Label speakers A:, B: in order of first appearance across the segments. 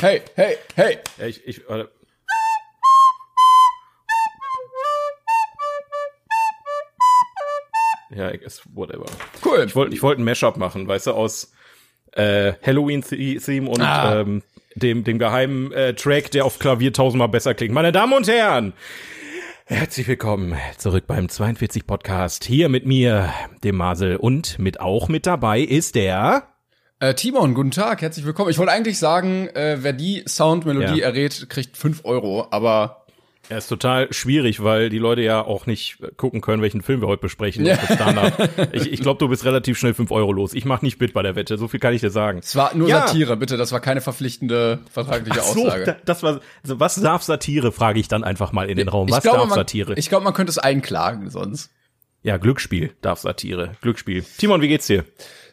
A: Hey, hey, hey.
B: Ja, ich, ich, warte. Ja, ist whatever.
A: Cool.
B: Ich wollte ich wollte ein Mashup machen, weißt du, aus äh, Halloween-Theme und
A: Ah.
B: ähm, dem, dem geheimen äh, Track, der auf Klavier tausendmal besser klingt. Meine Damen und Herren, herzlich willkommen zurück beim 42 Podcast. Hier mit mir, dem Masel, und mit auch mit dabei ist der.
A: Äh, Timon, guten Tag, herzlich willkommen. Ich wollte eigentlich sagen, äh, wer die Soundmelodie
B: Ja.
A: errät, kriegt 5 Euro, aber
B: Er ist total schwierig, weil die Leute ja auch nicht gucken können, welchen Film wir heute besprechen.
A: Ja.
B: Ich, ich glaube, du bist relativ schnell 5 Euro los. Ich mach nicht mit bei der Wette, so viel kann ich dir sagen.
A: es war nur
B: Ja.
A: Satire, bitte, das war keine verpflichtende vertragliche
B: So,
A: Aussage.
B: da- das war, also was darf Satire, frage ich dann einfach mal in den Raum. Was
A: ich glaube,
B: darf
A: man,
B: Satire?
A: Ich glaube, man könnte es einklagen sonst.
B: ja, Glücksspiel darf Satire. Glücksspiel. Timon, wie geht's dir?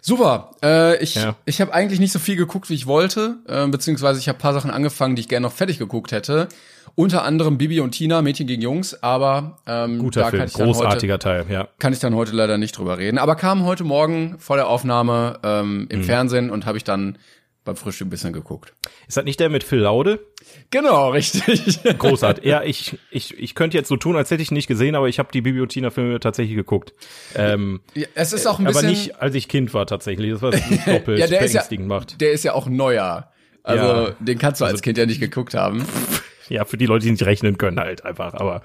A: Super. Äh, ich
B: Ja.
A: ich habe eigentlich nicht so viel geguckt, wie ich wollte, äh, beziehungsweise ich habe paar Sachen angefangen, die ich gerne noch fertig geguckt hätte. Unter anderem Bibi und Tina, Mädchen gegen Jungs, aber ähm,
B: Guter
A: da
B: Film,
A: kann ich, dann heute,
B: großartiger Teil, ja.
A: kann ich dann heute leider nicht drüber reden. Aber kam heute Morgen vor der Aufnahme ähm,
B: Mhm.
A: im Fernsehen und habe ich dann beim Frühstück ein bisschen geguckt.
B: Ist das nicht der mit Phil Laude?
A: Genau, richtig.
B: Großartig. ja, ich, ich, ich könnte jetzt so tun, als hätte ich ihn nicht gesehen, aber ich habe die Bibi und Tina Filme tatsächlich geguckt. Ähm,
A: Ja, es ist auch ein bisschen.
B: aber nicht, als ich Kind war tatsächlich. Das war doppelt
A: ja, der ist ja,
B: macht.
A: der ist ja auch neuer. Also
B: Ja.
A: den kannst du als
B: Also-
A: Kind ja nicht geguckt haben.
B: Ja, für die Leute, die nicht rechnen können halt einfach. Aber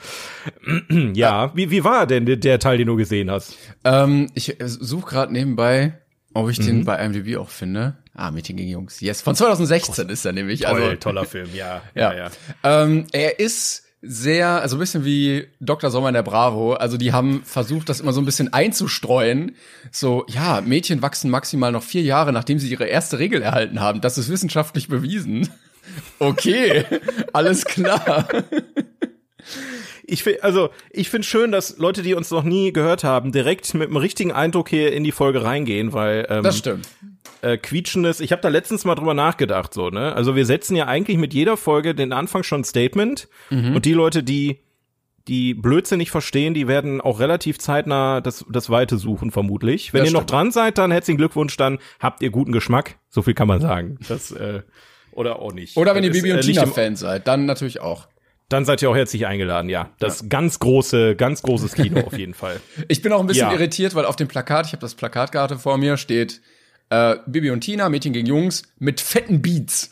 B: ja, wie, wie war denn der, der Teil, den du gesehen hast?
A: Ähm, ich suche gerade nebenbei, ob ich
B: Mhm.
A: den bei IMDb auch finde. Ah, Meeting gegen Jungs. Yes, von 2016 ist er nämlich.
B: Toll,
A: also,
B: toller Film, ja.
A: ja.
B: Ja, ja.
A: Ähm, er ist sehr, also ein bisschen wie Dr. Sommer in der Bravo. Also die haben versucht, das immer so ein bisschen einzustreuen. So, ja, Mädchen wachsen maximal noch vier Jahre, nachdem sie ihre erste Regel erhalten haben. Das ist wissenschaftlich bewiesen. Okay, alles klar.
B: Ich find, also ich finde schön, dass Leute, die uns noch nie gehört haben, direkt mit dem richtigen Eindruck hier in die Folge reingehen, weil ähm,
A: Das stimmt.
B: äh, quietschendes. Ich habe da letztens mal drüber nachgedacht, so ne. Also wir setzen ja eigentlich mit jeder Folge den Anfang schon ein Statement
A: Mhm.
B: und die Leute, die die Blödsinn nicht verstehen, die werden auch relativ zeitnah das, das Weite suchen, vermutlich. Wenn
A: Das
B: ihr noch
A: stimmt.
B: dran seid, dann herzlichen Glückwunsch, dann habt ihr guten Geschmack. So viel kann man sagen. Das, äh, oder auch nicht.
A: Oder wenn ihr
B: Das ist,
A: Bibi und
B: äh, liegt
A: Tina
B: im-
A: Fan seid, dann natürlich auch.
B: Dann seid ihr auch herzlich eingeladen, ja. Das ganz große, ganz großes Kino auf jeden Fall.
A: Ich bin auch ein bisschen
B: Ja.
A: irritiert, weil auf dem Plakat, ich habe das Plakat gerade vor mir, steht äh, Bibi und Tina, Mädchen gegen Jungs, mit fetten Beats.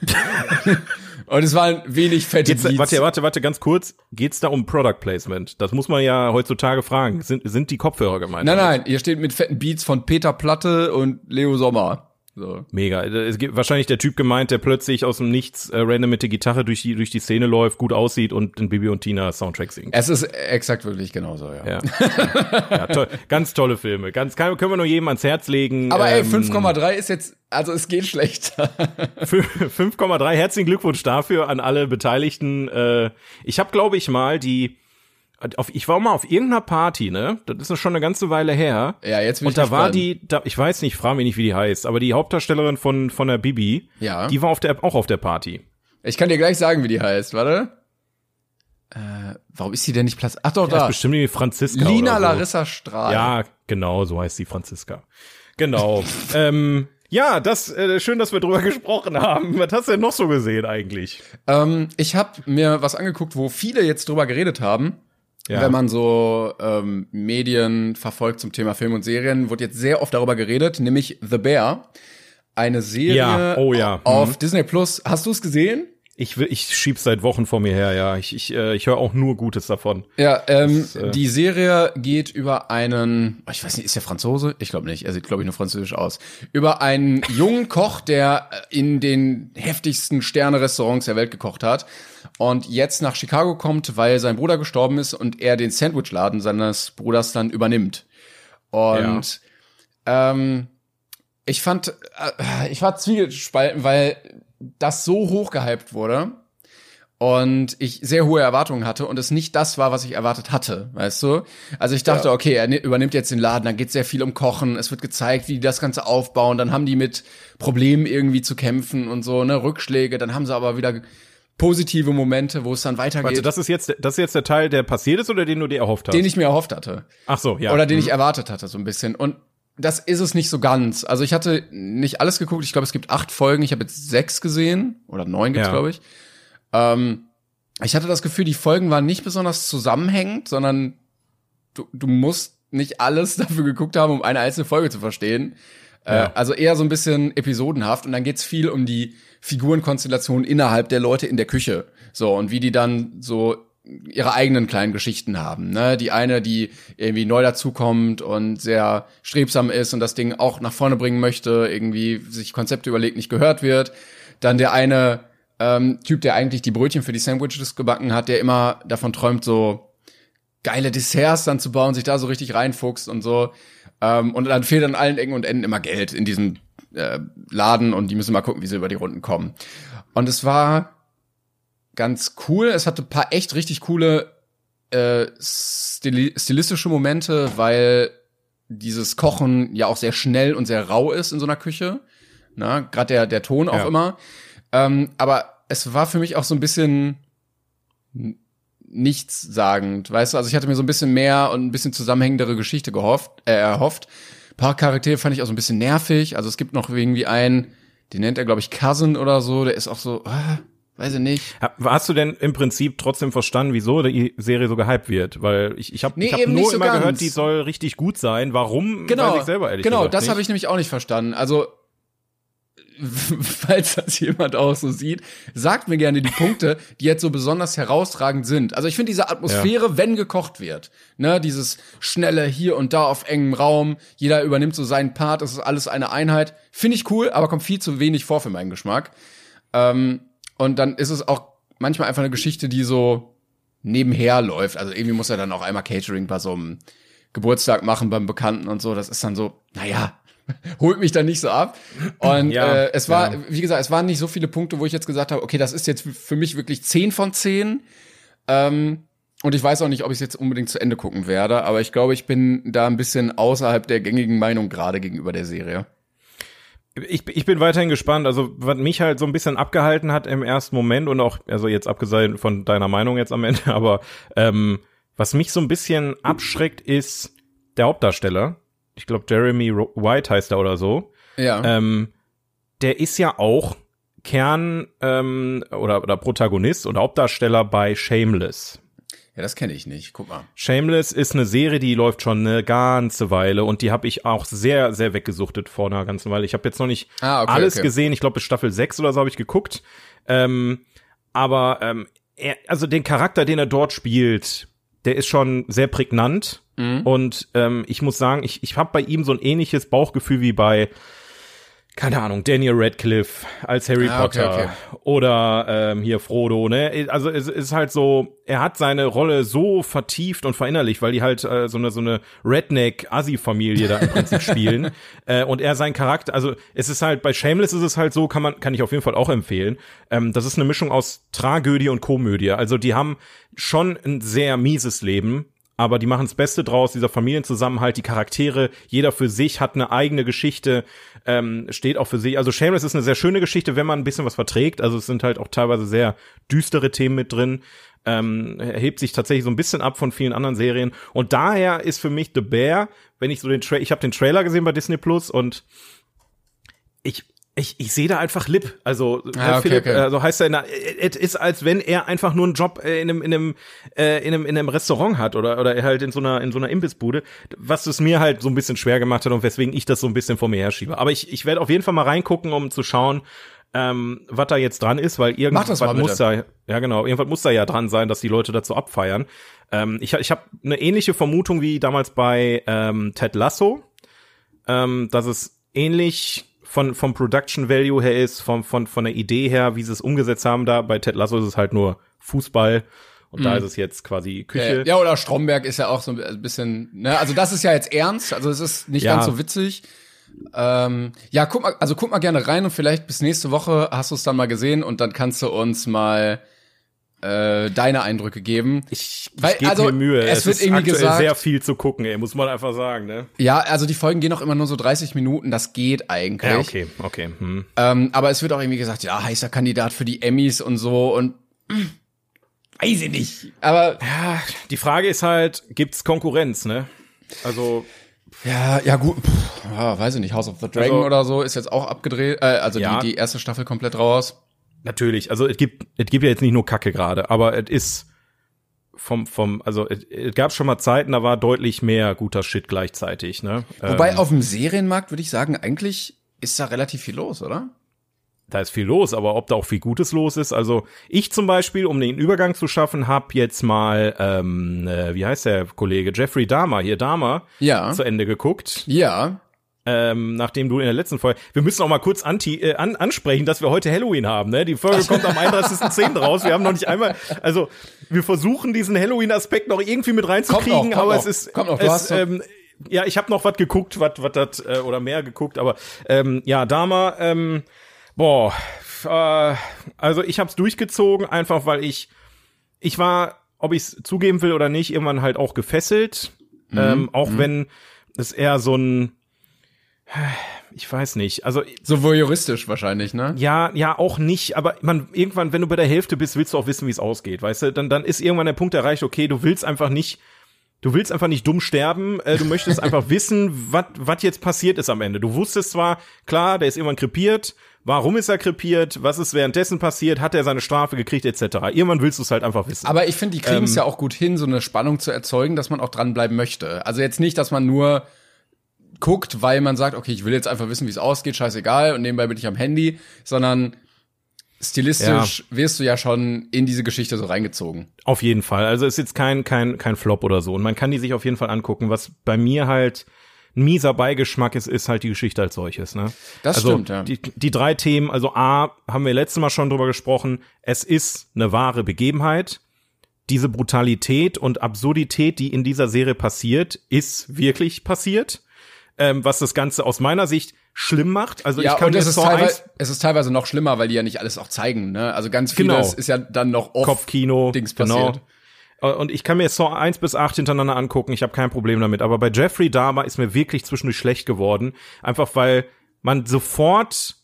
A: und es waren wenig fette
B: Jetzt,
A: Beats.
B: warte, warte, warte, ganz kurz. Geht's da um Product Placement? Das muss man ja heutzutage fragen. Sind, sind die Kopfhörer gemeint?
A: Nein, nein, hier steht mit fetten Beats von Peter Platte und Leo Sommer. So.
B: Mega. Es gibt wahrscheinlich der Typ gemeint, der plötzlich aus dem Nichts äh, random mit der Gitarre durch die, durch die Szene läuft, gut aussieht und den Bibi und Tina Soundtrack singt.
A: Es ist exakt wirklich genauso, ja.
B: Ja. ja toll, ganz tolle Filme. Ganz, kann, können wir nur jedem ans Herz legen.
A: Aber ey,
B: Ähm,
A: 5,3 ist jetzt, also es geht schlechter.
B: 5,3. Herzlichen Glückwunsch dafür an alle Beteiligten. Äh, ich habe, glaube ich, mal die. Auf, ich war mal auf irgendeiner Party, ne? Das ist schon eine ganze Weile her.
A: Ja, jetzt bin
B: Und
A: ich
B: da war die, da, ich weiß nicht, frage mich nicht, wie die heißt, aber die Hauptdarstellerin von von der Bibi,
A: Ja.
B: die war auf der auch auf der Party.
A: Ich kann dir gleich sagen, wie die heißt, warte. Äh, warum ist sie denn nicht Platz? Ach doch,
B: Das
A: da.
B: ist bestimmt die Franziska.
A: Lina
B: oder so.
A: Larissa Strahl.
B: Ja, genau, so heißt sie Franziska. Genau. ähm, ja, das äh, schön, dass wir drüber gesprochen haben. Was hast du denn noch so gesehen eigentlich?
A: Ähm, ich habe mir was angeguckt, wo viele jetzt drüber geredet haben.
B: Ja.
A: Wenn man so ähm, Medien verfolgt zum Thema Film und Serien, wird jetzt sehr oft darüber geredet, nämlich The Bear. Eine Serie
B: Ja, oh ja,
A: auf Disney Plus. Hast du es gesehen?
B: Ich will, ich schieb's seit Wochen vor mir her, ja. Ich, ich, äh, ich höre auch nur Gutes davon.
A: Ja, ähm,
B: Das, äh,
A: die Serie geht über einen, ich weiß nicht, ist der Franzose? Ich glaube nicht, er sieht, glaube ich, nur französisch aus. Über einen jungen Koch, der äh, in den heftigsten Sterne-Restaurants der Welt gekocht hat und jetzt nach Chicago kommt, weil sein Bruder gestorben ist und er den Sandwichladen seines Bruders dann übernimmt. Und ähm, ich fand, äh, ich war zwiegespalten, weil das so hoch gehypt wurde und ich sehr hohe Erwartungen hatte und es nicht das war, was ich erwartet hatte, weißt du? Also ich dachte,
B: Ja.
A: okay, er ni- übernimmt jetzt den Laden, dann geht sehr viel um Kochen, es wird gezeigt, wie die das Ganze aufbauen, dann haben die mit Problemen irgendwie zu kämpfen und so, ne, Rückschläge, dann haben sie aber wieder positive Momente, wo es dann weitergeht,
B: Warte, das ist jetzt, das ist jetzt der Teil, der passiert ist oder den du dir erhofft hast?
A: den ich mir erhofft hatte.
B: Ach so, ja.
A: Oder den
B: Mhm.
A: ich erwartet hatte, so ein bisschen. Und das ist es nicht so ganz. Also ich hatte nicht alles geguckt. Ich glaube, es gibt acht Folgen. Ich habe jetzt sechs gesehen oder neun gibt's
B: Ja.
A: glaube ich. Ähm, ich hatte das Gefühl, die Folgen waren nicht besonders zusammenhängend, sondern du, du musst nicht alles dafür geguckt haben, um eine einzelne Folge zu verstehen. Äh,
B: Ja.
A: also eher so ein bisschen episodenhaft und dann geht's viel um die Figurenkonstellation innerhalb der Leute in der Küche. So, und wie die dann so ihre eigenen kleinen Geschichten haben. Ne? Die eine, die irgendwie neu dazukommt und sehr strebsam ist und das Ding auch nach vorne bringen möchte, irgendwie sich Konzepte überlegt, nicht gehört wird. Dann der eine ähm, Typ, der eigentlich die Brötchen für die Sandwiches gebacken hat, der immer davon träumt, so geile Desserts dann zu bauen, sich da so richtig reinfuchst und so. Ähm, und dann fehlt an allen Ecken und Enden immer Geld in diesem äh, Laden und die müssen mal gucken, wie sie über die Runden kommen. Und es war ganz cool. Es hatte ein paar echt richtig coole äh, stili stilistische Momente, weil dieses Kochen ja auch sehr schnell und sehr rau ist in so einer Küche. Na, gerade der, der Ton auch
B: Ja.
A: immer. Ähm, aber es war für mich auch so ein bisschen nichtssagend, weißt du? Also ich hatte mir so ein bisschen mehr und ein bisschen zusammenhängendere Geschichte gehofft, äh, erhofft. Ein paar Charaktere fand ich auch so ein bisschen nervig. Also es gibt noch irgendwie einen, den nennt er, glaube ich, Cousin oder so, der ist auch so, ah, weiß ich nicht.
B: Ha- Hast du denn im Prinzip trotzdem verstanden, wieso die Serie so gehypt wird? Weil ich, ich habe
A: Nee,
B: ich hab nur
A: nicht so
B: immer
A: ganz.
B: gehört, die soll richtig gut sein. Warum?
A: Genau,
B: Weiß ich selber ehrlich
A: genau, das habe ich nämlich auch nicht verstanden. Also falls das jemand auch so sieht, sagt mir gerne die Punkte, die jetzt so besonders herausragend sind. Also ich finde diese Atmosphäre, wenn gekocht wird, ne, dieses schnelle hier und da auf engem Raum, jeder übernimmt so seinen Part, das ist alles eine Einheit, finde ich cool, aber kommt viel zu wenig vor für meinen Geschmack. Ähm, und dann ist es auch manchmal einfach eine Geschichte, die so nebenher läuft. Also irgendwie muss er dann auch einmal Catering bei so einem Geburtstag machen beim Bekannten und so. Das ist dann so, naja, holt mich dann nicht so ab. Und
B: Ja,
A: äh, es war,
B: ja.
A: wie gesagt, es waren nicht so viele Punkte, wo ich jetzt gesagt habe, okay, das ist jetzt für mich wirklich 10 von 10. Ähm, und ich weiß auch nicht, ob ich es jetzt unbedingt zu Ende gucken werde, aber ich glaube, ich bin da ein bisschen außerhalb der gängigen Meinung gerade gegenüber der Serie.
B: Ich, ich bin weiterhin gespannt. Also, was mich halt so ein bisschen abgehalten hat im ersten Moment und auch, also jetzt abgesehen von deiner Meinung jetzt am Ende, aber ähm, was mich so ein bisschen abschreckt, ist der Hauptdarsteller. Ich glaube, Jeremy White heißt er oder so.
A: Ja.
B: Ähm, der ist ja auch Kern ähm, oder, oder Protagonist und Hauptdarsteller bei Shameless.
A: Ja, das kenne ich nicht. Guck mal.
B: Shameless ist eine Serie, die läuft schon eine ganze Weile und die habe ich auch sehr, sehr weggesuchtet vor einer ganzen Weile. Ich habe jetzt noch nicht
A: Ah, okay,
B: alles
A: okay.
B: gesehen. Ich glaube, bis Staffel 6 oder so habe ich geguckt. Ähm, aber ähm, er, also den Charakter, den er dort spielt, der ist schon sehr prägnant.
A: Mhm.
B: Und ähm, ich muss sagen, ich, ich habe bei ihm so ein ähnliches Bauchgefühl wie bei keine Ahnung, Daniel Radcliffe als Harry
A: Ah, okay,
B: Potter
A: okay.
B: oder ähm, hier Frodo, ne? Also es ist halt so, er hat seine Rolle so vertieft und verinnerlicht, weil die halt äh, so eine so eine Redneck-Assi-Familie da im Prinzip spielen äh, und er sein Charakter, also es ist halt bei Shameless ist es halt so, kann man kann ich auf jeden Fall auch empfehlen. Ähm, das ist eine Mischung aus Tragödie und Komödie. Also die haben schon ein sehr mieses Leben, aber die machen das Beste draus, dieser Familienzusammenhalt, die Charaktere, jeder für sich hat eine eigene Geschichte, ähm, steht auch für sich. Also Shameless ist eine sehr schöne Geschichte, wenn man ein bisschen was verträgt. Also es sind halt auch teilweise sehr düstere Themen mit drin. Ähm, hebt sich tatsächlich so ein bisschen ab von vielen anderen Serien. Und daher ist für mich The Bear, wenn ich so den Tra ich habe den Trailer gesehen bei Disney Plus und ich ich, sehe da einfach Lip. Also,
A: Ah,
B: äh,
A: okay,
B: Philipp,
A: okay.
B: also heißt er, es ist, als wenn er einfach nur einen Job äh, in einem, in einem, äh, in einem, in einem Restaurant hat oder, oder halt in so einer, in so einer Imbissbude, was es mir halt so ein bisschen schwer gemacht hat und weswegen ich das so ein bisschen vor mir herschiebe. Aber ich, ich werde auf jeden Fall mal reingucken, um zu schauen, ähm, was da jetzt dran ist, weil irgendwas muss da, ja genau, irgendwas muss da ja dran sein, dass die Leute dazu abfeiern. Ähm, ich ich habe eine ähnliche Vermutung wie damals bei ähm, Ted Lasso, ähm, dass es ähnlich von vom Production Value her ist, von von von der Idee her, wie sie es umgesetzt haben. Da bei Ted Lasso ist es halt nur Fußball und da ist es jetzt quasi Küche.
A: Äh, ja, oder Stromberg ist ja auch so ein bisschen, ne, also das ist ja jetzt ernst, also es ist nicht
B: Ja.
A: ganz so witzig. Ähm, ja, guck mal, also guck mal gerne rein und vielleicht bis nächste Woche hast du es dann mal gesehen und dann kannst du uns mal äh, deine Eindrücke geben.
B: Ich,
A: Weil,
B: ich gebe
A: also,
B: mir Mühe.
A: es wird
B: ist
A: irgendwie gesagt-
B: sehr viel zu gucken, ey, muss man einfach sagen, ne?
A: Ja, also die Folgen gehen auch immer nur so 30 Minuten, das geht eigentlich.
B: Ja, okay, okay. Hm.
A: Ähm, aber es wird auch irgendwie gesagt, ja, heißer Kandidat für die Emmys und so und mm, weiß ich nicht. Aber
B: Ja, die Frage ist halt, gibt's Konkurrenz, ne? Also
A: Ja, ja gut, Puh, ja, weiß ich nicht, House of the Dragon
B: Also-
A: oder so ist jetzt auch abgedreht, äh, also
B: Ja.
A: die, die erste Staffel komplett raus.
B: Natürlich, also es gibt, es gibt ja jetzt nicht nur Kacke gerade, aber es ist vom, vom, also es, gab schon mal Zeiten, da war deutlich mehr guter Shit gleichzeitig, ne?
A: Wobei
B: ähm,
A: auf dem Serienmarkt würde ich sagen, eigentlich ist da relativ viel los, oder?
B: da ist viel los, aber ob da auch viel Gutes los ist, also ich zum Beispiel, um den Übergang zu schaffen, hab jetzt mal, ähm, äh, wie heißt der Kollege, Jeffrey Dahmer, hier Dahmer,
A: Ja.
B: zu Ende geguckt.
A: Ja.
B: Ähm, nachdem du in der letzten Folge, wir müssen auch mal kurz anti, äh, an, ansprechen, dass wir heute Halloween haben, ne? Die Folge kommt am 31.10. raus. Wir haben noch nicht einmal, also wir versuchen diesen Halloween-Aspekt noch irgendwie mit reinzukriegen,
A: Kommt noch, kommt
B: aber
A: noch.
B: es ist,
A: Kommt noch, du
B: es,
A: hast
B: ähm, ja, ich habe noch was geguckt, was was das äh, oder mehr geguckt, aber ähm, ja, Dama, ähm, boah, äh, also ich habe es durchgezogen, einfach weil ich, ich war, ob ich es zugeben will oder nicht, irgendwann halt auch gefesselt,
A: Mhm.
B: ähm, auch wenn es eher so ein ich weiß nicht. Also
A: So voyeuristisch wahrscheinlich, ne?
B: ja, ja, auch nicht, aber man irgendwann, wenn du bei der Hälfte bist, willst du auch wissen, wie es ausgeht, weißt du? Dann dann ist irgendwann der Punkt erreicht, okay, du willst einfach nicht Du willst einfach nicht dumm sterben, äh, du möchtest einfach wissen, was was jetzt passiert ist am Ende. Du wusstest zwar, klar, der ist irgendwann krepiert, warum ist er krepiert, was ist währenddessen passiert, hat er seine Strafe gekriegt, etc. Irgendwann willst du es halt einfach wissen.
A: Aber ich finde, die kriegen es
B: Ähm,
A: ja auch gut hin, so eine Spannung zu erzeugen, dass man auch dranbleiben möchte. Also jetzt nicht, dass man nur guckt, weil man sagt, okay, ich will jetzt einfach wissen, wie es ausgeht, scheißegal, und nebenbei bin ich am Handy, sondern stilistisch wirst du ja schon in diese Geschichte so reingezogen.
B: Auf jeden Fall. Also ist jetzt kein, kein, kein Flop oder so. Und man kann die sich auf jeden Fall angucken. Was bei mir halt ein mieser Beigeschmack ist, ist halt die Geschichte als solches, ne?
A: Das
B: also
A: stimmt, ja.
B: Die, die drei Themen, also A, haben wir letztes Mal schon drüber gesprochen. Es ist eine wahre Begebenheit. Diese Brutalität und Absurdität, die in dieser Serie passiert, ist wirklich passiert. Ähm, was das Ganze aus meiner Sicht schlimm macht. Also
A: ja,
B: ich kann
A: und
B: mir
A: es ist, teilweise,
B: 1
A: es ist teilweise noch schlimmer, weil die ja nicht alles auch zeigen, ne? Also ganz
B: Genau.
A: vieles ist ja dann noch oft
B: Kopfkino,
A: Dings
B: genau.
A: passiert.
B: Äh, Und ich kann mir Saw 1 bis 8 hintereinander angucken, ich habe kein Problem damit. Aber bei Jeffrey Dahmer ist mir wirklich zwischendurch schlecht geworden. Einfach weil man sofort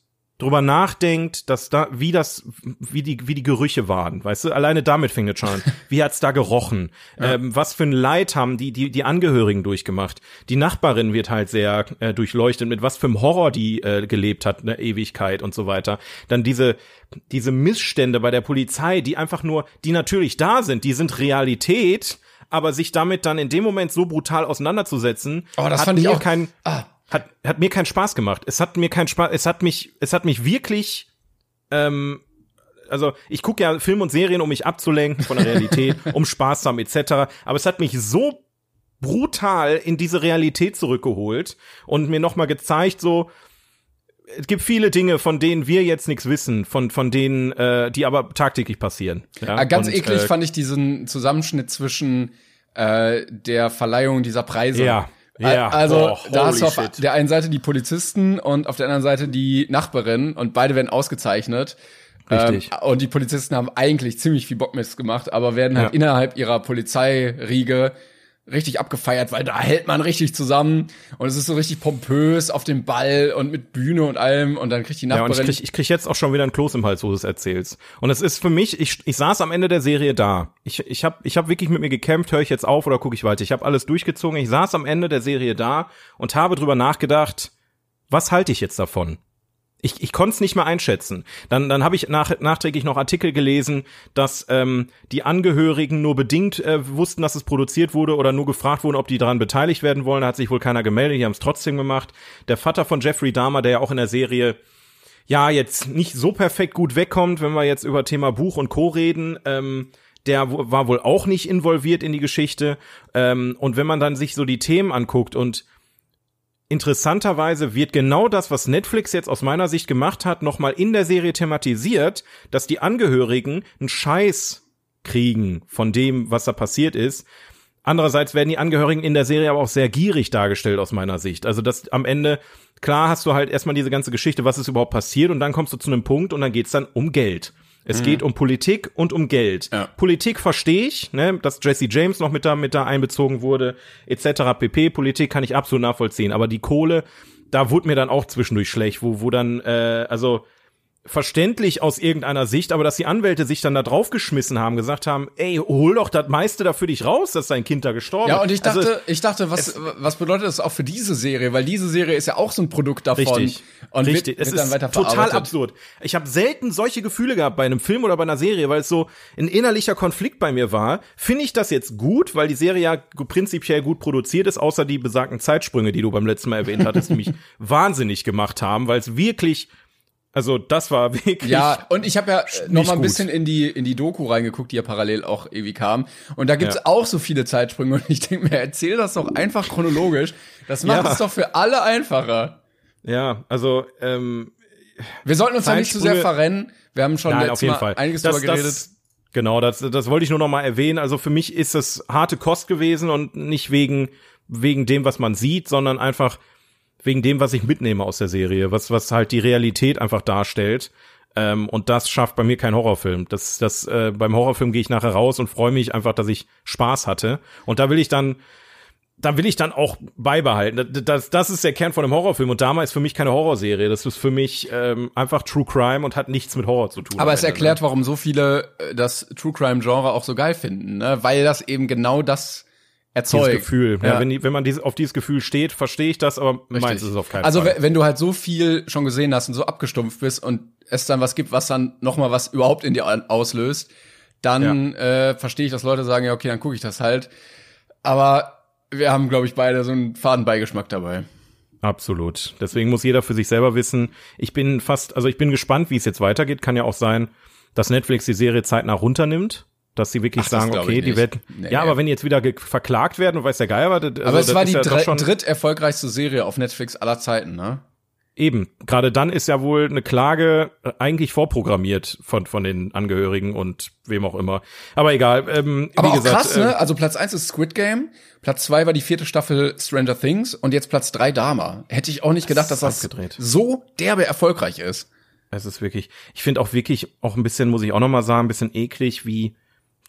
B: drüber nachdenkt, dass da, wie das, wie die, wie die Gerüche waren, weißt du? Alleine damit fing es schon an. Wie hat's da gerochen? Ähm, was für ein Leid haben die, die, die Angehörigen durchgemacht? Die Nachbarin wird halt sehr äh, durchleuchtet, mit was für einem Horror die äh, gelebt hat, eine Ewigkeit und so weiter. Dann diese, diese Missstände bei der Polizei, die einfach nur, die natürlich da sind, die sind Realität, aber sich damit dann in dem Moment so brutal auseinanderzusetzen,
A: Oh, das
B: hat
A: fand ich auch-
B: kein,
A: Ah.
B: Hat, hat mir keinen Spaß gemacht. Es hat mir keinen Spaß, es hat mich, es hat mich wirklich, ähm, also ich gucke ja Film und Serien, um mich abzulenken von der Realität, um Spaß zu haben etc. Aber es hat mich so brutal in diese Realität zurückgeholt und mir nochmal gezeigt, so es gibt viele Dinge, von denen wir jetzt nichts wissen, von von denen, äh, die aber tagtäglich passieren. Ja?
A: Ah, ganz
B: und,
A: eklig
B: äh,
A: fand ich diesen Zusammenschnitt zwischen äh, der Verleihung dieser Preise.
B: Ja, ja.
A: Also
B: Oh,
A: da hast du auf
B: shit.
A: der einen Seite die Polizisten und auf der anderen Seite die Nachbarin und beide werden ausgezeichnet.
B: Richtig.
A: Ähm, und die Polizisten haben eigentlich ziemlich viel Bockmist gemacht, aber werden halt
B: Ja.
A: innerhalb ihrer Polizeiriege richtig abgefeiert, weil da hält man richtig zusammen und es ist so richtig pompös auf dem Ball und mit Bühne und allem und dann kriegt die
B: Ja, und
A: Nachbarin
B: ich krieg, ich krieg jetzt auch schon wieder ein Kloß im Hals, wo du es erzählst. Und es ist für mich, ich, ich saß am Ende der Serie da. Ich, ich habe ich hab wirklich mit mir gekämpft, höre ich jetzt auf oder gucke ich weiter. Ich habe alles durchgezogen. Ich saß am Ende der Serie da und habe drüber nachgedacht, was halte ich jetzt davon? Ich, ich konnte es nicht mehr einschätzen. Dann, dann habe ich nach, nachträglich noch Artikel gelesen, dass ähm, die Angehörigen nur bedingt äh, wussten, dass es produziert wurde oder nur gefragt wurden, ob die daran beteiligt werden wollen. Da hat sich wohl keiner gemeldet, die haben es trotzdem gemacht. Der Vater von Jeffrey Dahmer, der ja auch in der Serie ja jetzt nicht so perfekt gut wegkommt, wenn wir jetzt über Thema Buch und Co. reden, ähm, der war wohl auch nicht involviert in die Geschichte. Ähm, und wenn man dann sich so die Themen anguckt und interessanterweise wird genau das, was Netflix jetzt aus meiner Sicht gemacht hat, nochmal in der Serie thematisiert, dass die Angehörigen einen Scheiß kriegen von dem, was da passiert ist. Andererseits werden die Angehörigen in der Serie aber auch sehr gierig dargestellt aus meiner Sicht. Also dass am Ende, klar hast du halt erstmal diese ganze Geschichte, was ist überhaupt passiert und dann kommst du zu einem Punkt und dann geht's dann um Geld. Es geht um Politik und um Geld.
A: Ja.
B: Politik verstehe ich, ne, dass Jesse James noch mit da, mit da einbezogen wurde, etc. pp. Politik kann ich absolut nachvollziehen, aber die Kohle, da wurde mir dann auch zwischendurch schlecht, wo, wo dann, äh, also verständlich aus irgendeiner Sicht, aber dass die Anwälte sich dann da draufgeschmissen haben, gesagt haben, ey, hol doch das meiste da für dich raus, dass dein Kind da gestorben ist.
A: Ja, und ich dachte,
B: Also,
A: ich dachte, was, was bedeutet das auch für diese Serie? Weil diese Serie ist ja auch so ein Produkt davon.
B: Richtig.
A: Und
B: Richtig.
A: Wird,
B: es
A: wird dann
B: ist
A: weiter
B: total
A: verarbeitet.
B: absurd. Ich habe selten solche Gefühle gehabt bei einem Film oder bei einer Serie, weil es so ein innerlicher Konflikt bei mir war. Finde ich das jetzt gut, weil die Serie ja prinzipiell gut produziert ist, außer die besagten Zeitsprünge, die du beim letzten Mal erwähnt hattest, die mich wahnsinnig gemacht haben, weil es wirklich also das war wirklich
A: Ja, und ich habe ja äh, noch mal ein
B: gut.
A: bisschen in die in die Doku reingeguckt, die ja parallel auch irgendwie kam. Und da gibt's
B: Ja.
A: auch so viele Zeitsprünge. Und ich denke mir, erzähl das doch einfach chronologisch. Das macht
B: Ja.
A: es doch für alle einfacher.
B: ja, also ähm,
A: Wir sollten uns da nicht zu sehr verrennen. Wir haben schon
B: Nein,
A: letztes
B: auf jeden
A: Mal
B: Fall.
A: einiges
B: das,
A: drüber geredet.
B: Das, genau, das, das wollte ich nur noch mal erwähnen. Also für mich ist es harte Kost gewesen und nicht wegen wegen dem, was man sieht, sondern einfach wegen dem, was ich mitnehme aus der Serie, was was halt die Realität einfach darstellt. Ähm, und das schafft bei mir kein Horrorfilm. Das, das äh, beim Horrorfilm gehe ich nachher raus und freue mich einfach, dass ich Spaß hatte. Und da will ich dann da will ich dann auch beibehalten. Das, das, das ist der Kern von einem Horrorfilm und damals für mich keine Horrorserie. Das ist für mich ähm, einfach True Crime und hat nichts mit Horror zu tun.
A: Aber es
B: Ende,
A: erklärt, warum so viele äh, das True Crime Genre auch so geil finden, ne? Weil das eben genau das
B: dieses
A: erzeugt.
B: Gefühl. Ja.
A: Ja.
B: wenn, die, wenn man dieses, auf dieses Gefühl steht, verstehe ich das, aber meins
A: Richtig.
B: ist es auf keinen
A: also
B: Fall.
A: wenn wenn du halt so viel schon gesehen hast und so abgestumpft bist und es dann was gibt, was dann noch mal was überhaupt in dir auslöst, dann äh, verstehe ich, dass Leute sagen, ja okay, dann gucke ich das halt. Aber wir haben, glaube ich, beide so einen Fadenbeigeschmack dabei.
B: Absolut. Deswegen muss jeder für sich selber wissen. Ich bin fast, also ich bin gespannt, wie es jetzt weitergeht. Kann ja auch sein, dass Netflix die Serie zeitnah runternimmt. Dass sie wirklich
A: Ach, das
B: sagen, okay, die werden.
A: Nee.
B: Ja, aber wenn die jetzt wieder verklagt werden und weiß der Geier was, also
A: Aber es
B: das
A: war die
B: ja
A: dritt erfolgreichste Serie auf Netflix aller Zeiten, ne?
B: Eben, gerade dann ist ja wohl eine Klage äh, eigentlich vorprogrammiert von, von den Angehörigen und wem auch immer. Aber egal, ähm,
A: Aber
B: wie
A: auch
B: gesagt,
A: krass,
B: äh,
A: ne? Also Platz eins ist Squid Game, Platz zwei war die vierte Staffel Stranger Things und jetzt Platz drei Dama. Hätte ich auch nicht gedacht, dass das
B: abgedreht.
A: so derbe erfolgreich ist.
B: Es ist wirklich, ich finde auch wirklich auch ein bisschen, muss ich auch noch mal sagen, ein bisschen eklig, wie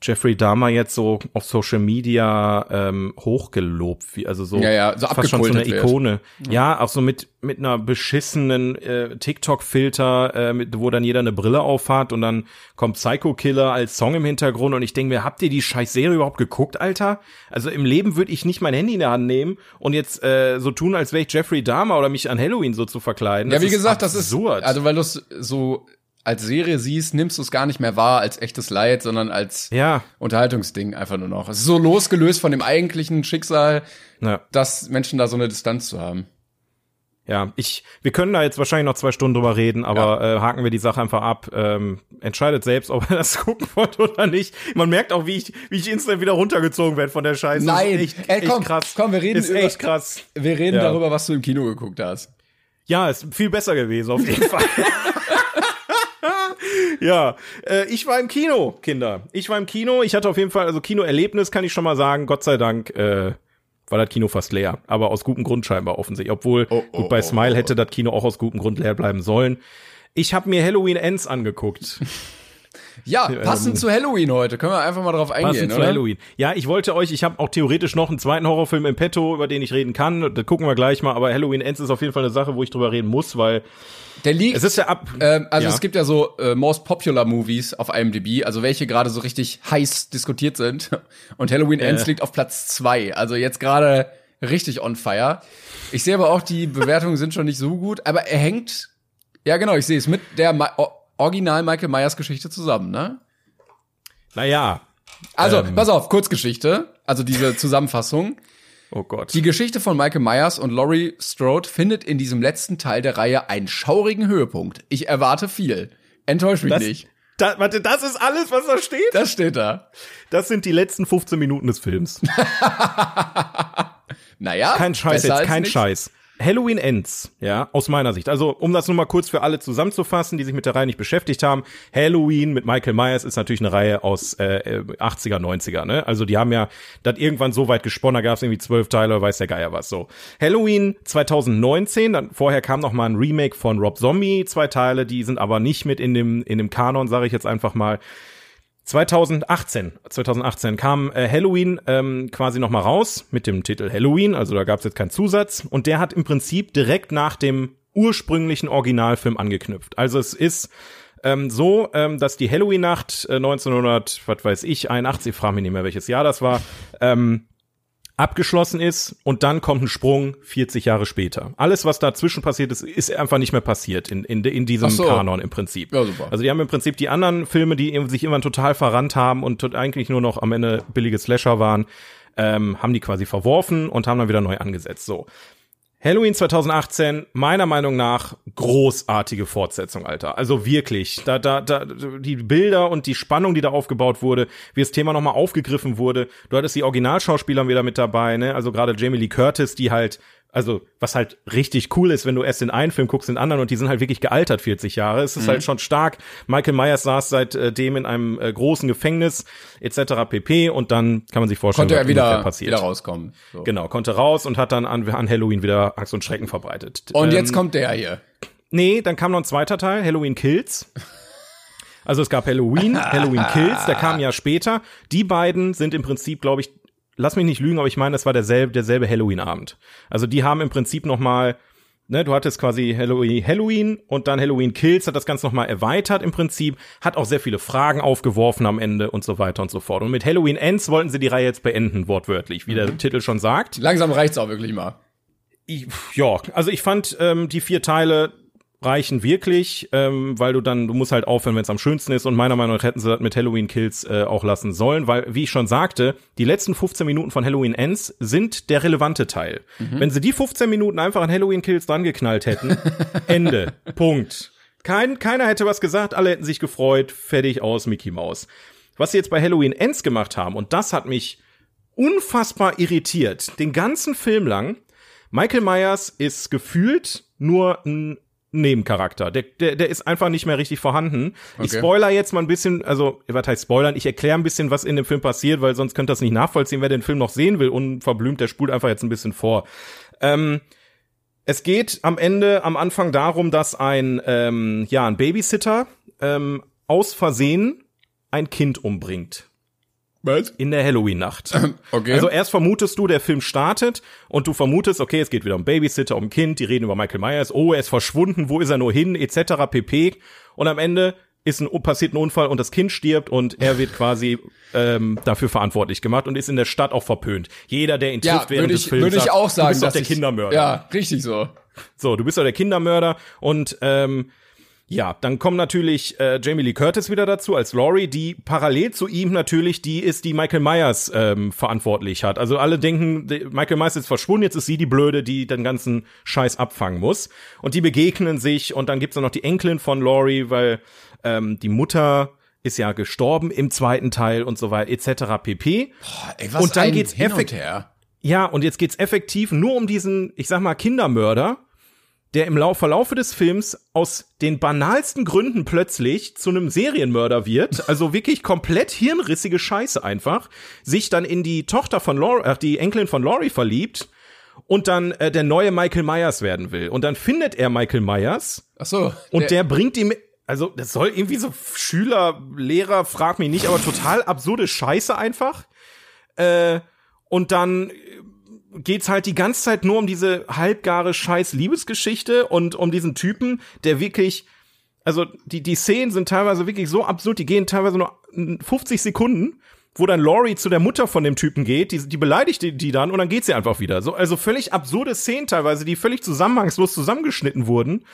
B: Jeffrey Dahmer jetzt so auf Social Media ähm, hochgelobt, wie also so
A: Ja, ja, so
B: fast schon so eine
A: abgekultet wird.
B: Ikone. Ja. auch so mit mit einer beschissenen äh, TikTok-Filter, äh, mit, wo dann jeder eine Brille aufhat und dann kommt Psycho Killer als Song im Hintergrund und ich denke mir, habt ihr die scheiß Serie überhaupt geguckt, Alter? Also im Leben würde ich nicht mein Handy in der Hand nehmen und jetzt äh, so tun, als wäre ich Jeffrey Dahmer oder mich an Halloween so zu verkleiden.
A: Ja,
B: Das
A: wie gesagt, das
B: absurd.
A: ist, also weil du so als Serie siehst, nimmst du es gar nicht mehr wahr als echtes Leid, sondern als
B: ja,
A: Unterhaltungsding einfach nur noch. Es ist so losgelöst von dem eigentlichen Schicksal,
B: ja.
A: dass Menschen da so eine Distanz zu haben.
B: Ja, ich, wir können da jetzt wahrscheinlich noch zwei Stunden drüber reden, aber äh, haken wir die Sache einfach ab. Ähm, entscheidet selbst, ob ihr das gucken wollt oder nicht. Man merkt auch, wie ich, wie ich instant wieder runtergezogen werde von der Scheiße.
A: Nein,
B: echt,
A: ey, komm,
B: echt krass.
A: komm, wir reden
B: ist
A: über-
B: echt krass.
A: Wir reden
B: Ja.
A: darüber, was du im Kino geguckt hast.
B: Ja, ist viel besser gewesen auf jeden Fall. Ja, äh, ich war im Kino, Kinder. Ich war im Kino. Ich hatte auf jeden Fall, also Kinoerlebnis kann ich schon mal sagen. Gott sei Dank äh, war das Kino fast leer. Aber aus gutem Grund scheinbar offensichtlich. Obwohl,
A: Oh, oh,
B: gut, bei
A: oh,
B: Smile
A: oh.
B: hätte das Kino auch aus gutem Grund leer bleiben sollen. Ich habe mir Halloween Ends angeguckt.
A: Ja, passend zu Halloween heute. Können wir einfach mal drauf eingehen,
B: Passend zu
A: oder?
B: Halloween. Ja, ich wollte euch, ich habe auch theoretisch noch einen zweiten Horrorfilm im Petto, über den ich reden kann. Das gucken wir gleich mal. Aber Halloween Ends ist auf jeden Fall eine Sache, wo ich drüber reden muss, weil
A: Der liegt.
B: es ist ja ab.
A: Ähm, also
B: Ja.
A: es gibt ja so äh, Most Popular Movies auf IMDb, also welche gerade so richtig heiß diskutiert sind. Und Halloween Ends liegt auf Platz zwei, also jetzt gerade richtig on fire. Ich sehe aber auch, die Bewertungen sind schon nicht so gut, aber er hängt, ja genau, ich sehe es mit der Ma Original Michael Myers Geschichte zusammen, ne?
B: Naja.
A: Also,
B: Ähm.
A: pass auf, Kurzgeschichte, also diese Zusammenfassung.
B: Oh Gott.
A: Die Geschichte von Michael Myers und Laurie Strode findet in diesem letzten Teil der Reihe einen schaurigen Höhepunkt. Ich erwarte viel. Enttäusch mich
B: Das-
A: nicht.
B: Da, warte, das ist alles, was da steht?
A: Das steht da.
B: Das sind die letzten 15 Minuten des Films.
A: Naja,
B: Kein Scheiß jetzt, kein. Scheiß. Halloween Ends, ja, aus meiner Sicht. Also, um das nur mal kurz für alle zusammenzufassen, die sich mit der Reihe nicht beschäftigt haben. Halloween mit Michael Myers ist natürlich eine Reihe aus äh, äh, 80er, 90er, ne? Also, die haben ja das irgendwann so weit gesponnen, da gab es irgendwie zwölf Teile, weiß der Geier was so. Halloween 2019, dann vorher kam noch mal ein Remake von Rob Zombie, zwei Teile, die sind aber nicht mit in dem, in dem Kanon, sage ich jetzt einfach mal. 2018, 2018 kam äh, Halloween ähm, quasi noch mal raus mit dem Titel Halloween, also da gab es jetzt keinen Zusatz und der hat im Prinzip direkt nach dem ursprünglichen Originalfilm angeknüpft. Also es ist ähm, so, ähm, dass die Halloween-Nacht äh, 1900, was weiß ich, 81, ich frage mich nicht mehr, welches Jahr das war, ähm, abgeschlossen ist und dann kommt ein Sprung 40 Jahre später. Alles, was dazwischen passiert ist, ist einfach nicht mehr passiert in, in, in diesem
A: so.
B: Kanon im Prinzip.
A: Ja, super.
B: Also die haben im Prinzip die anderen Filme, die sich irgendwann total verrannt haben und eigentlich nur noch am Ende billige Slasher waren, ähm, haben die quasi verworfen und haben dann wieder neu angesetzt. So. Halloween 2018, meiner Meinung nach großartige Fortsetzung, Alter. Also wirklich, da, da, da, die Bilder und die Spannung, die da aufgebaut wurde, wie das Thema nochmal aufgegriffen wurde. Du hattest die Originalschauspieler wieder mit dabei, ne? Also gerade Jamie Lee Curtis, die halt, also was halt richtig cool ist, wenn du erst den einen Film guckst, den anderen und die sind halt wirklich gealtert 40 Jahre. Es ist halt schon stark. Michael Myers saß seitdem in einem äh, großen Gefängnis etc. pp. Und dann kann man sich vorstellen,
A: Konnte er wieder, wieder rauskommen. So.
B: Genau, konnte raus und hat dann an, an Halloween wieder Angst und Schrecken verbreitet.
A: Und
B: Ähm,
A: jetzt kommt der hier.
B: Nee, dann kam noch ein zweiter Teil, Halloween Kills. Also es gab Halloween, Halloween Kills, der kam ja später. Die beiden sind im Prinzip, glaube ich, lass mich nicht lügen, aber ich meine, das war derselbe, derselbe Halloween-Abend. Also die haben im Prinzip noch mal Ne, du hattest quasi Halloween, Halloween und dann Halloween Kills hat das Ganze nochmal erweitert im Prinzip, hat auch sehr viele Fragen aufgeworfen am Ende und so weiter und so fort. Und mit Halloween Ends wollten sie die Reihe jetzt beenden, wortwörtlich, wie der Titel schon sagt.
A: Langsam reicht's auch wirklich mal.
B: Ich, ja, also ich fand ähm, die vier Teile reichen wirklich, ähm, weil du dann, du musst halt aufhören, wenn es am schönsten ist und meiner Meinung nach hätten sie das mit Halloween Kills äh, auch lassen sollen, weil, wie ich schon sagte, die letzten 15 Minuten von Halloween Ends sind der relevante Teil. Wenn sie die 15 Minuten einfach an Halloween Kills dran geknallt hätten, Ende, Punkt. Kein, keiner hätte was gesagt, alle hätten sich gefreut, fertig aus, Mickey Mouse. Was sie jetzt bei Halloween Ends gemacht haben, und das hat mich unfassbar irritiert, den ganzen Film lang, Michael Myers ist gefühlt nur ein Nebencharakter. Der, der, der ist einfach nicht mehr richtig vorhanden. Ich
A: Okay.
B: spoiler jetzt mal ein bisschen, also, was heißt spoilern? Ich erkläre ein bisschen, was in dem Film passiert, weil sonst könnt ihr das nicht nachvollziehen. Wer den Film noch sehen will, unverblümt, der spult einfach jetzt ein bisschen vor. Ähm, es geht am Ende, am Anfang darum, dass ein, ähm, ja, ein Babysitter ähm, aus Versehen ein Kind umbringt.
A: Was?
B: In der Halloween-Nacht.
A: Okay.
B: Also erst vermutest du, der Film startet und du vermutest, okay, es geht wieder um Babysitter, um Kind, die reden über Michael Myers, oh, er ist verschwunden, wo ist er nur hin, etc. pp. Und am Ende ist ein, passiert ein Unfall und das Kind stirbt und er wird quasi ähm, dafür verantwortlich gemacht und ist in der Stadt auch verpönt. Jeder, der ihn
A: ja,
B: trifft während
A: würde
B: des
A: ich,
B: Films,
A: würde ich auch sagen,
B: du bist doch der
A: ich,
B: Kindermörder.
A: Ja, richtig so.
B: So, du bist doch der Kindermörder und ähm, ja, dann kommt natürlich äh, Jamie Lee Curtis wieder dazu als Laurie, die parallel zu ihm natürlich die ist, die Michael Myers ähm, verantwortlich hat. Also alle denken, Michael Myers ist verschwunden, jetzt ist sie die Blöde, die den ganzen Scheiß abfangen muss. Und die begegnen sich und dann gibt's dann noch die Enkelin von Laurie, weil ähm, die Mutter ist ja gestorben im zweiten Teil und so weiter, etc. pp.
A: Boah, ey, was
B: Und dann geht's
A: hin
B: effekt-
A: und her.
B: Ja, und jetzt geht's effektiv nur um diesen, ich sag mal, Kindermörder, der im Lau Verlaufe des Films aus den banalsten Gründen plötzlich zu einem Serienmörder wird, also wirklich komplett hirnrissige Scheiße einfach, sich dann in die Tochter von Laurie, ach, die Enkelin von Laurie verliebt und dann äh, der neue Michael Myers werden will. Und dann findet er Michael Myers
A: Ach so.
B: und der, bringt ihm, also das soll irgendwie so Schüler, Lehrer, frag mich nicht, aber total absurde Scheiße einfach. Äh, und dann äh, geht's halt die ganze Zeit nur um diese halbgare scheiß Liebesgeschichte und um diesen Typen, der wirklich, also die, die Szenen sind teilweise wirklich so absurd, die gehen teilweise nur 50 Sekunden, wo dann Laurie zu der Mutter von dem Typen geht, die, die beleidigt die, die dann und dann geht sie einfach wieder. So, also völlig absurde Szenen teilweise, die völlig zusammenhangslos zusammengeschnitten wurden. Und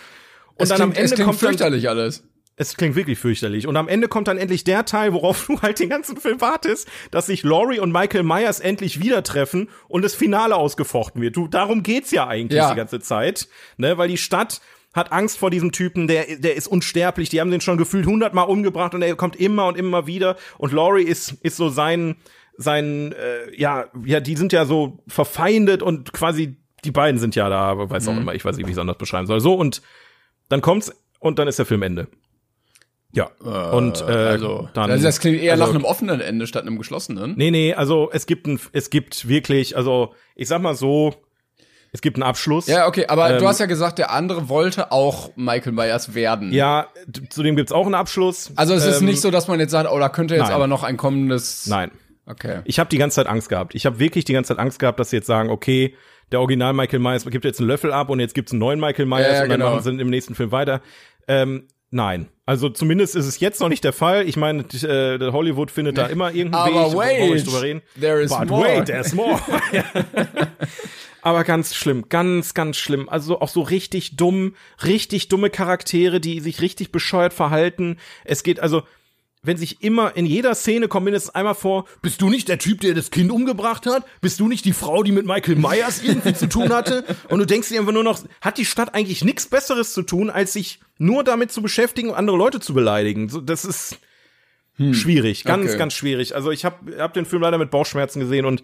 A: es
B: dann
A: klingt,
B: am Ende
A: es
B: kommt dann,
A: fürchterlich alles.
B: Es klingt wirklich fürchterlich. Und am Ende kommt dann endlich der Teil, worauf du halt den ganzen Film wartest, dass sich Laurie und Michael Myers endlich wieder treffen und das Finale ausgefochten wird. Du, darum geht's ja eigentlich
A: Ja.
B: die ganze Zeit, ne, weil die Stadt hat Angst vor diesem Typen, der, der ist unsterblich, die haben den schon gefühlt hundertmal umgebracht und er kommt immer und immer wieder und Laurie ist, ist so sein, sein, äh, ja, ja, die sind ja so verfeindet und quasi, die beiden sind ja da, aber weiß auch immer, ich weiß nicht, wie ich es anders beschreiben soll. So, und dann kommt's und dann ist der Film Ende. Ja. und äh,
A: also,
B: dann.
A: also das klingt eher
B: also,
A: nach einem offenen Ende statt einem geschlossenen.
B: Nee, nee, also es gibt ein, es gibt wirklich, also ich sag mal so, es gibt einen Abschluss.
A: Ja, okay, aber
B: Ähm,
A: du hast ja gesagt, der andere wollte auch Michael Myers werden.
B: Ja, zudem gibt's auch einen Abschluss.
A: Also es ist
B: Ähm,
A: nicht so, dass man jetzt sagt, oh, da könnte jetzt
B: nein.
A: aber noch ein kommendes.
B: Nein.
A: Okay.
B: Ich habe die ganze Zeit Angst gehabt. Ich habe wirklich die ganze Zeit Angst gehabt, dass sie jetzt sagen, okay, der Original Michael Myers gibt jetzt einen Löffel ab und jetzt gibt's einen neuen Michael Myers
A: Ja, ja,
B: und dann
A: genau.
B: machen sie im nächsten Film weiter. Ähm, nein. Also zumindest ist es jetzt noch nicht der Fall. Ich meine, äh, Hollywood findet da immer irgendeinen
A: Aber
B: Weg,
A: wait,
B: nicht drüber reden.
A: there is
B: But
A: more.
B: wait, there's more. Aber ganz schlimm, ganz, ganz schlimm. Also auch so richtig dumm, richtig dumme Charaktere, die sich richtig bescheuert verhalten. Es geht also, wenn sich immer in jeder Szene kommt mindestens einmal vor, bist du nicht der Typ, der das Kind umgebracht hat? Bist du nicht die Frau, die mit Michael Myers irgendwie zu tun hatte? Und du denkst dir einfach nur noch, hat die Stadt eigentlich nichts Besseres zu tun, als sich nur damit zu beschäftigen, andere Leute zu beleidigen? So, das ist schwierig, ganz,
A: Okay.
B: ganz schwierig. Also ich habe hab den Film leider mit Bauchschmerzen gesehen und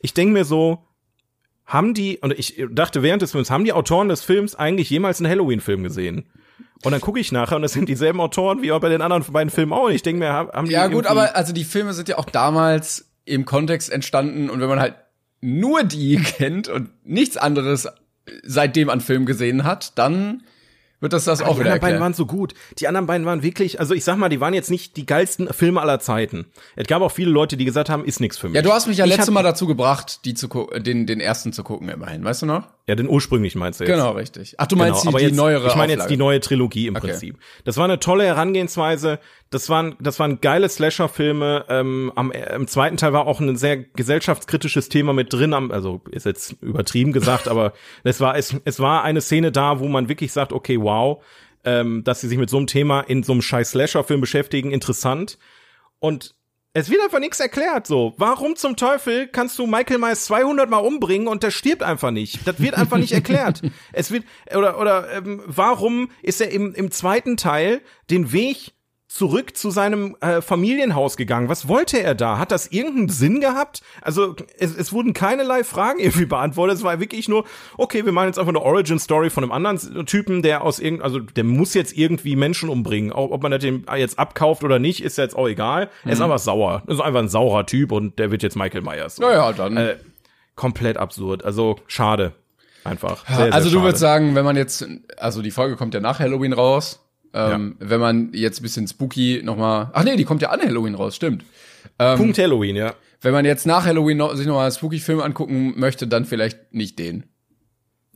B: ich denke mir so, haben die, und ich dachte während des Films, haben die Autoren des Films eigentlich jemals einen Halloween-Film gesehen? Und dann gucke ich nachher und das sind dieselben Autoren wie auch bei den anderen beiden Filmen auch. Und ich denke mir, haben die
A: Ja, gut, aber also die Filme sind ja auch damals im Kontext entstanden und wenn man halt nur die kennt und nichts anderes seitdem an Film gesehen hat, dann wird das das auch
B: die
A: wieder
B: anderen beiden waren so gut. Die anderen beiden waren wirklich, also ich sag mal, die waren jetzt nicht die geilsten Filme aller Zeiten. Es gab auch viele Leute, die gesagt haben, ist nix für mich.
A: Ja, du hast mich ja letztes Mal dazu gebracht, die zu den den ersten zu gucken immerhin, weißt du noch?
B: Ja, den ursprünglichen meinst du jetzt.
A: Genau, richtig. Ach, du meinst
B: Genau, aber
A: die, die
B: jetzt,
A: neuere
B: Ich meine jetzt die neue Trilogie im
A: Okay.
B: Prinzip. Das war eine tolle Herangehensweise. Das waren, das waren geile Slasher-Filme. Ähm, am, äh, Im zweiten Teil war auch ein sehr gesellschaftskritisches Thema mit drin. Am, also ist jetzt übertrieben gesagt, aber es war es, es war eine Szene da, wo man wirklich sagt, okay, wow, ähm, dass sie sich mit so einem Thema in so einem scheiß Slasher-Film beschäftigen, interessant. Und es wird einfach nichts erklärt, so. Warum zum Teufel kannst du Michael Myers 200 Mal umbringen und der stirbt einfach nicht? Das wird einfach nicht erklärt. Es wird, oder, oder, ähm, warum ist er im, im zweiten Teil den Weg zurück zu seinem äh, Familienhaus gegangen? Was wollte er da? Hat das irgendeinen Sinn gehabt? Also, es, es wurden keinerlei Fragen irgendwie beantwortet. Es war wirklich nur, okay, wir machen jetzt einfach eine Origin-Story von einem anderen Typen, der aus irgend, also der muss jetzt irgendwie Menschen umbringen. Auch, ob man das dem jetzt abkauft oder nicht, ist jetzt auch egal. Er ist einfach sauer. Er ist einfach ein saurer Typ und der wird jetzt Michael Myers. So.
A: Naja, dann.
B: Äh, komplett absurd. Also, schade. Einfach. Sehr, sehr
A: also du
B: schade.
A: würdest sagen, wenn man jetzt, also die Folge kommt ja nach Halloween raus. Ähm, Wenn man jetzt ein bisschen spooky noch mal, ach nee, die kommt ja an Halloween raus, stimmt.
B: Punkt Halloween, ja.
A: Wenn man jetzt nach Halloween noch, sich noch mal einen spooky Film angucken möchte, dann vielleicht nicht den.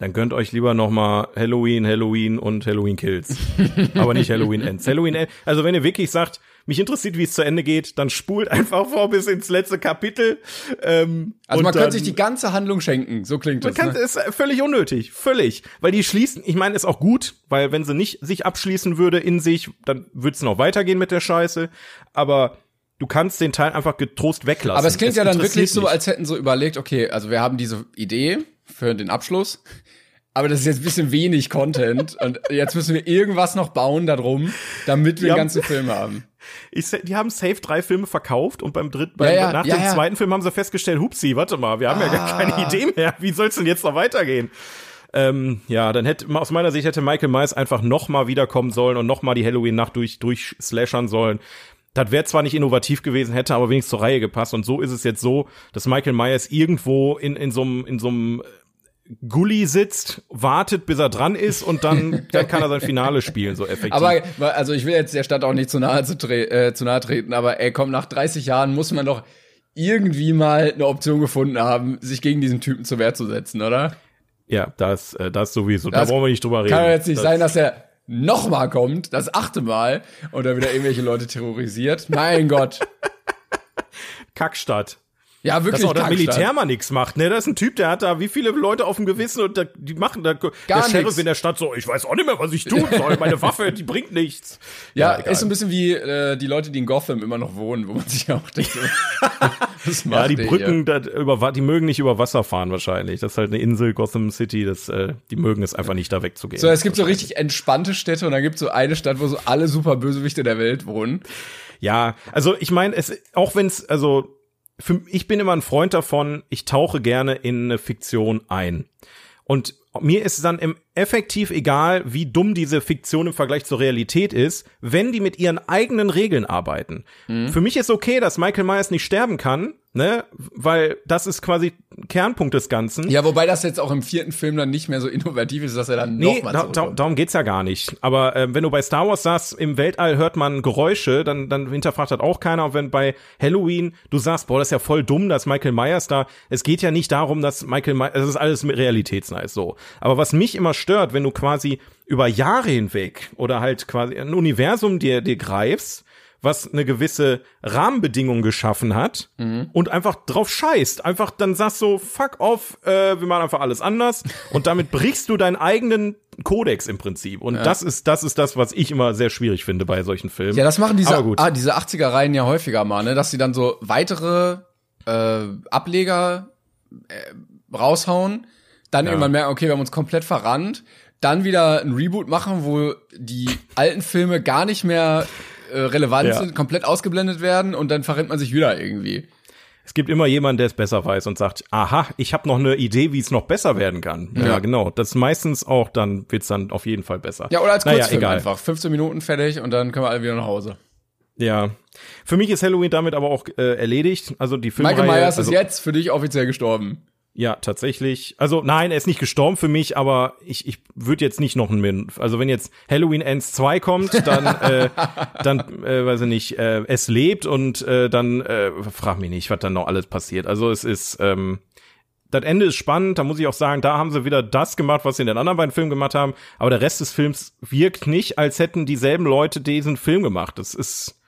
B: Dann gönnt euch lieber noch mal Halloween, Halloween und Halloween Kills. Aber nicht Halloween Ends. Halloween Ends. Also wenn ihr wirklich sagt, mich interessiert, wie es zu Ende geht, dann spult einfach vor bis ins letzte Kapitel. Ähm,
A: Also man
B: dann,
A: könnte sich die ganze Handlung schenken, so klingt
B: man
A: das.
B: kann,
A: Ne?
B: ist völlig unnötig, völlig, weil die schließen. Ich meine, ist auch gut, weil wenn sie nicht sich abschließen würde in sich, dann würde es noch weitergehen mit der Scheiße. Aber du kannst den Teil einfach getrost weglassen.
A: Aber es klingt ja dann wirklich so, als hätten so überlegt, okay, also wir haben diese Idee für den Abschluss, aber das ist jetzt ein bisschen wenig Content und jetzt müssen wir irgendwas noch bauen darum, damit wir
B: Ja.
A: den ganzen Film haben.
B: Ich, die haben safe drei Filme verkauft und beim dritten, beim,
A: Ja, ja,
B: nach
A: ja,
B: dem zweiten Film haben sie festgestellt, hupsi, warte mal, wir haben ja gar
A: Ah.
B: keine Idee mehr. Wie soll's denn jetzt noch weitergehen? Ähm, ja, dann hätte, aus meiner Sicht hätte Michael Myers einfach noch mal wiederkommen sollen und noch mal die Halloween-Nacht durch, durchslashern sollen. Das wäre zwar nicht innovativ gewesen, hätte aber wenigstens zur Reihe gepasst. Und so ist es jetzt so, dass Michael Myers irgendwo in, in so einem, in so einem Gully sitzt, wartet, bis er dran ist und dann, dann kann er sein Finale spielen, so effektiv.
A: Aber also ich will jetzt der Stadt auch nicht zu nahe zu, äh, zu nahe treten, aber ey, komm, nach 30 Jahren muss man doch irgendwie mal eine Option gefunden haben, sich gegen diesen Typen zur Wehr zu setzen, oder?
B: ja, das, äh, das sowieso.
A: Das
B: da brauchen wir nicht drüber reden.
A: Kann ja jetzt nicht
B: das,
A: sein, dass er noch mal kommt, das achte Mal, und dann wieder irgendwelche Leute terrorisiert. Mein Gott.
B: Kackstadt.
A: Ja,
B: Dass
A: wirklich
B: auch das
A: Kackstadt.
B: Militär mal nix macht, ne? Das ist ein Typ, der hat da wie viele Leute auf dem Gewissen und da, die machen da, der
A: Gar
B: Sheriff
A: nix.
B: in der Stadt so, ich weiß auch nicht mehr, was ich tun soll. Meine Waffe, die bringt nichts.
A: Ja,
B: egal.
A: ist so ein bisschen wie äh, die Leute, die in Gotham immer noch wohnen, wo man sich auch denkt, so, was
B: Ja, die
A: der
B: Brücken, da, über, die mögen nicht über Wasser fahren wahrscheinlich. Das ist halt eine Insel, Gotham City, das, äh, die mögen es einfach nicht da wegzugehen.
A: So, es gibt so richtig entspannte Städte und dann gibt es so eine Stadt, wo so alle super Bösewichte der Welt wohnen.
B: Ja, also ich meine, es, auch wenn's, also für, ich bin immer ein Freund davon, ich tauche gerne in eine Fiktion ein. Und mir ist dann im effektiv egal, wie dumm diese Fiktion im Vergleich zur Realität ist, wenn die mit ihren eigenen Regeln arbeiten. Mhm. Für mich ist okay, dass Michael Myers nicht sterben kann, ne, weil das ist quasi Kernpunkt des Ganzen.
A: Ja, wobei das jetzt auch im vierten Film dann nicht mehr so innovativ ist, dass er dann nee,
B: noch mal da, darum geht's ja gar nicht. Aber äh, wenn du bei Star Wars sagst, im Weltall hört man Geräusche, dann dann hinterfragt das auch keiner. Und wenn bei Halloween du sagst, boah, das ist ja voll dumm, dass Michael Myers da, es geht ja nicht darum, dass Michael Myers, es ist alles realitätsnah so. Aber was mich immer stört, wenn du quasi über Jahre hinweg oder halt quasi ein Universum dir dir greifst was eine gewisse Rahmenbedingung geschaffen hat mhm. und einfach drauf scheißt. Einfach dann sagst so, fuck off, äh, wir machen einfach alles anders und damit brichst du deinen eigenen Kodex im Prinzip. Und ja. das ist, das ist das, was ich immer sehr schwierig finde bei solchen Filmen.
A: Ja, das machen diese, ah, diese 80er-Reihen ja häufiger mal, ne, dass sie dann so weitere äh, Ableger äh, raushauen, dann ja. irgendwann merken, okay, wir haben uns komplett verrannt, dann wieder ein Reboot machen, wo die alten Filme gar nicht mehr äh, relevant ja. sind, komplett ausgeblendet werden und dann verrennt man sich wieder irgendwie.
B: Es gibt immer jemanden, der es besser weiß und sagt, aha, ich habe noch eine Idee, wie es noch besser werden kann. Ja, ja genau. Das ist meistens auch, dann wird's dann auf jeden Fall besser.
A: Ja, oder als Kurzfilm naja, egal. einfach. 15 Minuten fertig und dann können wir alle wieder nach Hause.
B: Ja. Für mich ist Halloween damit aber auch äh, erledigt. Also die Filmreihe,
A: Michael Myers also, ist jetzt für dich offiziell gestorben.
B: Ja, tatsächlich. Also nein, er ist nicht gestorben für mich, aber ich, ich würde jetzt nicht noch ein Also wenn jetzt Halloween Ends 2 kommt, dann äh, dann äh, weiß ich nicht, äh, es lebt und äh, dann äh, frag mich nicht, was dann noch alles passiert. Also es ist ähm, das Ende ist spannend, da muss ich auch sagen, da haben sie wieder das gemacht, was sie in den anderen beiden Filmen gemacht haben, aber der Rest des Films wirkt nicht, als hätten dieselben Leute diesen Film gemacht. Das ist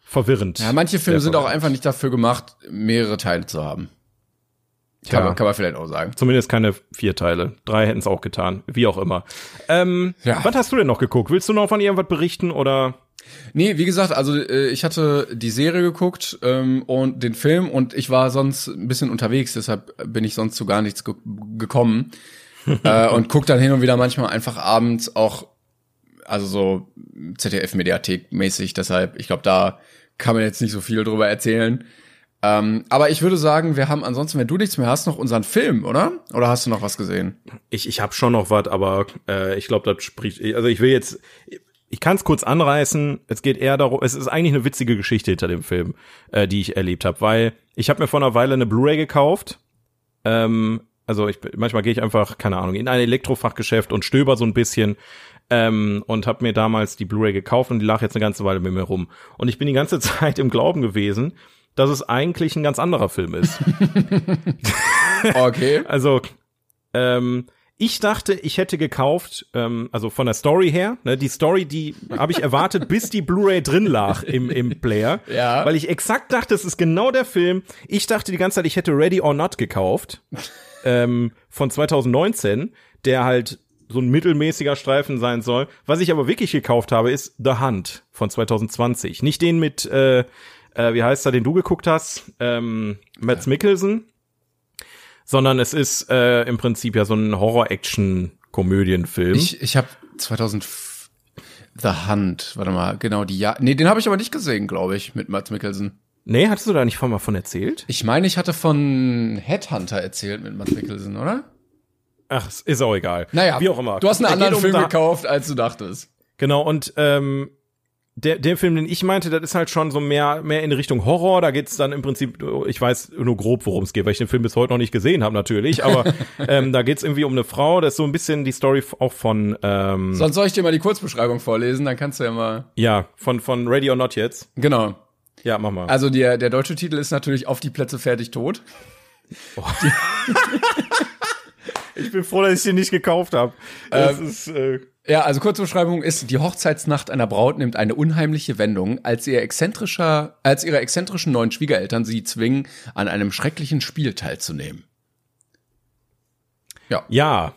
B: verwirrend.
A: Ja, manche Filme sind auch einfach nicht dafür gemacht, mehrere Teile zu haben. Kann, man, kann man vielleicht auch sagen.
B: Zumindest keine vier Teile. Drei hätten es auch getan. Wie auch immer. Ähm, ja. Was hast du denn noch geguckt? Willst du noch von irgendwas berichten oder?
A: Nee, wie gesagt, also äh, ich hatte die Serie geguckt ähm, und den Film und ich war sonst ein bisschen unterwegs, deshalb bin ich sonst zu gar nichts ge gekommen. äh, und guck dann hin und wieder manchmal einfach abends auch, also so ZDF-Mediathek mäßig, deshalb, ich glaube, da kann man jetzt nicht so viel drüber erzählen. Ähm, aber ich würde sagen, wir haben ansonsten, wenn du nichts mehr hast, noch unseren Film, oder? Oder hast du noch was gesehen?
B: Ich, ich habe schon noch was, aber äh, ich glaube, das spricht. Also ich will jetzt, ich kann es kurz anreißen. Es geht eher darum, es ist eigentlich eine witzige Geschichte hinter dem Film, äh, die ich erlebt habe, weil ich habe mir vor einer Weile eine Blu-ray gekauft. Ähm, also ich, manchmal gehe ich einfach, keine Ahnung, in ein Elektrofachgeschäft und stöber so ein bisschen ähm, und habe mir damals die Blu-ray gekauft und die lag jetzt eine ganze Weile mit mir rum. Und ich bin die ganze Zeit im Glauben gewesen, dass es eigentlich ein ganz anderer Film ist.
A: okay.
B: Also, ähm, ich dachte, ich hätte gekauft, ähm, also von der Story her, ne, die Story, die habe ich erwartet, bis die Blu-ray drin lag im, im Player.
A: Ja.
B: Weil ich exakt dachte, es ist genau der Film. Ich dachte die ganze Zeit, ich hätte Ready or Not gekauft. ähm, von 2019, der halt so ein mittelmäßiger Streifen sein soll. Was ich aber wirklich gekauft habe, ist The Hunt von 2020. Nicht den mit äh, äh, wie heißt er, den du geguckt hast, ähm, Mads Mikkelsen, sondern es ist äh, im Prinzip ja so ein Horror-Action-Komödienfilm.
A: Ich, ich habe 2000 The Hunt, warte mal, genau die ja, nee, den habe ich aber nicht gesehen, glaube ich, mit Mads Mikkelsen.
B: Nee, hattest du da nicht von mal von erzählt?
A: Ich meine, ich hatte von Headhunter erzählt mit Mads Mikkelsen, oder?
B: Ach, ist auch egal.
A: Naja, wie auch immer. Du hast einen anderen um Film gekauft, als du dachtest.
B: Genau, und ähm, der, der Film, den ich meinte, das ist halt schon so mehr, mehr in Richtung Horror. Da geht's dann im Prinzip, ich weiß nur grob, worum es geht, weil ich den Film bis heute noch nicht gesehen habe, natürlich. Aber ähm, da geht's irgendwie um eine Frau. Das ist so ein bisschen die Story auch von. Ähm,
A: Sonst soll ich dir mal die Kurzbeschreibung vorlesen, dann kannst du ja mal.
B: Ja, von, von Ready or Not jetzt.
A: Genau.
B: Ja, mach mal.
A: Also der, der deutsche Titel ist natürlich Auf die Plätze fertig tot. Oh.
B: ich bin froh, dass ich den nicht gekauft habe.
A: Das ähm, ist. Äh ja, also kurze Beschreibung ist, die Hochzeitsnacht einer Braut nimmt eine unheimliche Wendung, als ihr exzentrischer, als ihre exzentrischen neuen Schwiegereltern sie zwingen, an einem schrecklichen Spiel teilzunehmen.
B: Ja. Ja.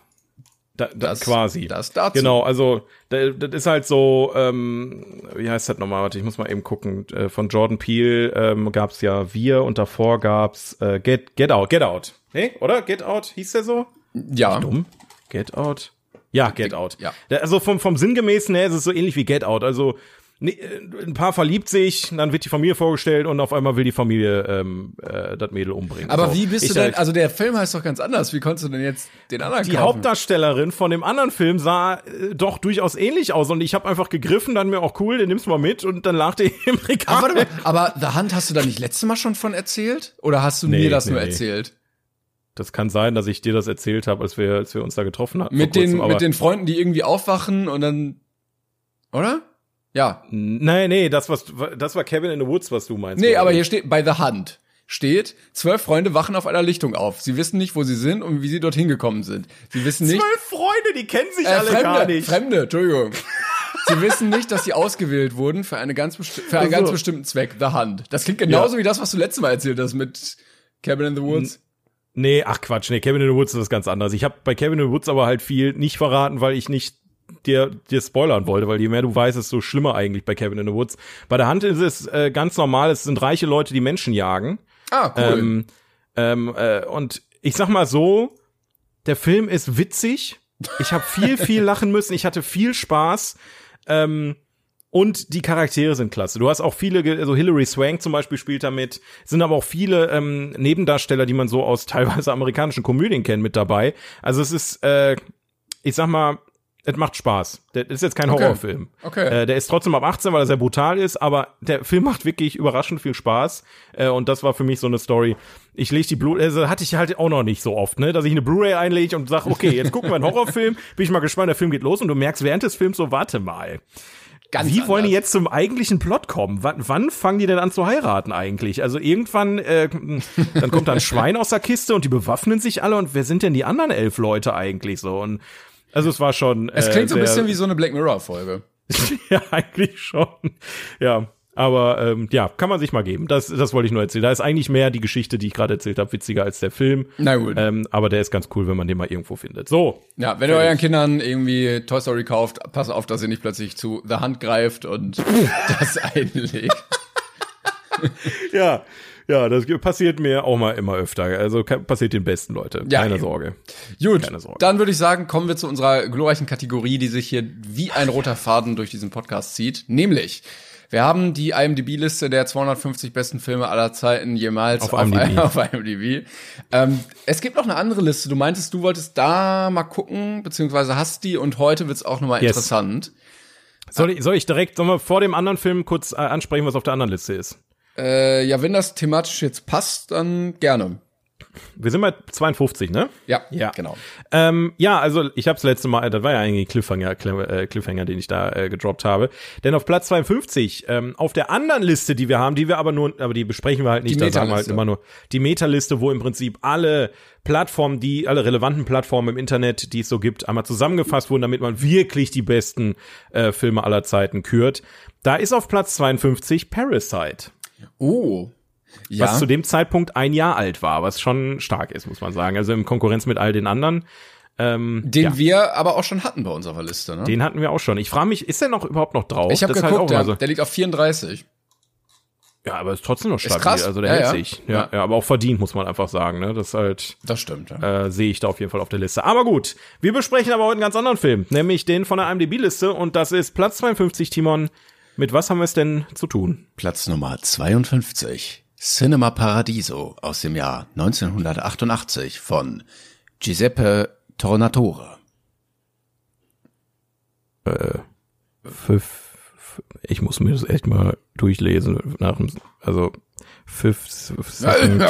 B: Da, da, das, quasi.
A: Das dazu.
B: Genau, also das, das ist halt so, ähm, wie heißt das nochmal? Warte, ich muss mal eben gucken. Äh, von Jordan Peele ähm, gab es ja Wir und davor gab's äh, Get, Get Out, Get Out. Nee, oder? Get Out, hieß der so?
A: Ja.
B: Dumm. Get Out. Ja, Get Out. Ja. Also vom, vom Sinngemäßen her ist es so ähnlich wie Get Out. Also äh, ein Paar verliebt sich, dann wird die Familie vorgestellt und auf einmal will die Familie ähm, äh, das Mädel umbringen.
A: Aber
B: so.
A: wie bist
B: ich
A: du denn, also der Film heißt doch ganz anders. Wie konntest du denn jetzt den anderen
B: Die
A: kaufen?
B: Hauptdarstellerin von dem anderen Film sah äh, doch durchaus ähnlich aus und ich habe einfach gegriffen, dann mir auch cool, den nimmst du mal mit und dann lag die im Regal.
A: Aber, aber The Hunt hast du da nicht letztes Mal schon von erzählt? Oder hast du
B: Nee,
A: mir das
B: nee,
A: nur
B: nee.
A: erzählt?
B: Das kann sein, dass ich dir das erzählt habe, als wir, als wir uns da getroffen hatten.
A: Mit
B: kurzem,
A: den, mit den Freunden, die irgendwie aufwachen und dann, oder? Ja.
B: Nee, nee, das, was, das war Kevin in the Woods, was du meinst.
A: Nee, aber hier steht, bei The Hunt steht, zwölf Freunde wachen auf einer Lichtung auf. Sie wissen nicht, wo sie sind und wie sie dorthin gekommen sind. Sie wissen nicht,
B: Zwölf Freunde, die kennen sich
A: äh,
B: alle
A: Fremde,
B: gar nicht.
A: Fremde, Entschuldigung. Sie wissen nicht, dass sie ausgewählt wurden für, eine ganz für einen
B: Ach so.
A: ganz bestimmten Zweck, The Hunt. Das klingt genauso
B: Ja.
A: wie das, was du letztes Mal erzählt hast mit Cabin in the Woods.
B: Nee, ach Quatsch, nee, Kevin in the Woods ist was ganz anderes. Ich habe bei Kevin in the Woods aber halt viel nicht verraten, weil ich nicht dir, dir spoilern wollte, weil je mehr du weißt, desto schlimmer eigentlich bei Kevin in the Woods. Bei der Hand ist es äh, ganz normal, es sind reiche Leute, die Menschen jagen.
A: Ah, cool.
B: Ähm, ähm, äh, und ich sag mal so, der Film ist witzig. Ich habe viel, viel lachen müssen. Ich hatte viel Spaß. Ähm, und die Charaktere sind klasse. Du hast auch viele, also Hilary Swank zum Beispiel spielt da mit, sind aber auch viele ähm, Nebendarsteller, die man so aus teilweise amerikanischen Komödien kennt, mit dabei. Also es ist, äh, ich sag mal, es macht Spaß. Das ist jetzt kein
A: Okay.
B: Horrorfilm.
A: Okay.
B: Äh, der ist trotzdem ab 18, weil er sehr brutal ist, aber der Film macht wirklich überraschend viel Spaß. Äh, und das war für mich so eine Story. Ich lege die Blu, also hatte ich halt auch noch nicht so oft, ne, dass ich eine Blu-ray einlege und sage, okay, jetzt gucken wir einen Horrorfilm. Bin ich mal gespannt, der Film geht los und du merkst während des Films so, warte mal.
A: Ganz
B: Wie wollen die
A: anders.
B: jetzt zum eigentlichen Plot kommen? Wann, wann fangen die denn an zu heiraten eigentlich? Also irgendwann, äh, dann kommt da ein Schwein aus der Kiste und die bewaffnen sich alle und wer sind denn die anderen elf Leute eigentlich so? Und also es war schon.
A: Es klingt so ein
B: sehr-
A: bisschen wie so eine Black Mirror Folge.
B: ja, eigentlich schon. Ja. Aber ähm, ja, kann man sich mal geben. Das, das wollte ich nur erzählen. Da ist eigentlich mehr die Geschichte, die ich gerade erzählt habe, witziger als der Film.
A: Na gut.
B: Ähm, aber der ist ganz cool, wenn man den mal irgendwo findet. So,
A: Ja, wenn ihr euren Kindern irgendwie Toy Story kauft, passt auf, dass ihr nicht plötzlich zu The Hand greift und das einlegt.
B: ja, ja, das passiert mir auch mal immer öfter. Also passiert den besten Leute.
A: Ja,
B: Keine
A: eben.
B: Sorge.
A: Gut,
B: Keine Sorge.
A: dann würde ich sagen, kommen wir zu unserer glorreichen Kategorie, die sich hier wie ein roter Faden durch diesen Podcast zieht. Nämlich, wir haben die IMDb-Liste der 250 besten Filme aller Zeiten jemals
B: Auf IMDb.
A: auf IMDb. Ähm, es gibt noch eine andere Liste. Du meintest, du wolltest da mal gucken, beziehungsweise hast die und heute wird's auch nochmal
B: Yes.
A: interessant.
B: Soll ich, soll ich direkt, wir vor dem anderen Film kurz äh, ansprechen, was auf der anderen Liste ist?
A: Äh, ja, wenn das thematisch jetzt passt, dann gerne.
B: Wir sind bei 52, ne?
A: Ja,
B: Ja.
A: genau.
B: Ähm, ja, also ich habe das letzte Mal, das war ja eigentlich ein Cliffhanger, Cl- äh, Cliffhanger, den ich da äh, gedroppt habe. Denn auf Platz 52, ähm, auf der anderen Liste, die wir haben, die wir aber nur, aber die besprechen wir halt nicht,
A: Die
B: da sagen wir halt immer nur die Metaliste, wo im Prinzip alle Plattformen, die, alle relevanten Plattformen im Internet, die es so gibt, einmal zusammengefasst wurden, damit man wirklich die besten äh, Filme aller Zeiten kürt. Da ist auf Platz 52 Parasite.
A: Oh. Ja.
B: was zu dem Zeitpunkt ein Jahr alt war, was schon stark ist, muss man sagen. Also in Konkurrenz mit all den anderen. Ähm,
A: den
B: ja,
A: wir aber auch schon hatten bei uns auf der Liste, ne?
B: den hatten wir auch schon. Ich frage mich, ist der noch überhaupt noch drauf?
A: ich habe
B: halt
A: geguckt,
B: auch immer
A: der, der liegt auf 34.
B: ja, aber ist trotzdem noch stabil.
A: krass.
B: Also der
A: Ja,
B: hält
A: ja.
B: sich. Ja,
A: Ja.
B: ja. aber auch verdient, muss man einfach sagen. Ne? Das ist halt
A: Das stimmt, ja.
B: äh, sehe ich da auf jeden Fall auf der Liste. Aber gut, wir besprechen aber heute einen ganz anderen Film, nämlich den von der IMDb-Liste und das ist Platz 52, Timon. Mit was haben wir es denn zu tun?
A: Platz Nummer 52. Cinema Paradiso aus dem Jahr 1988 von Giuseppe Tornatore.
B: Fünf, ich muss mir das echt mal durchlesen. Nach, dem- also second,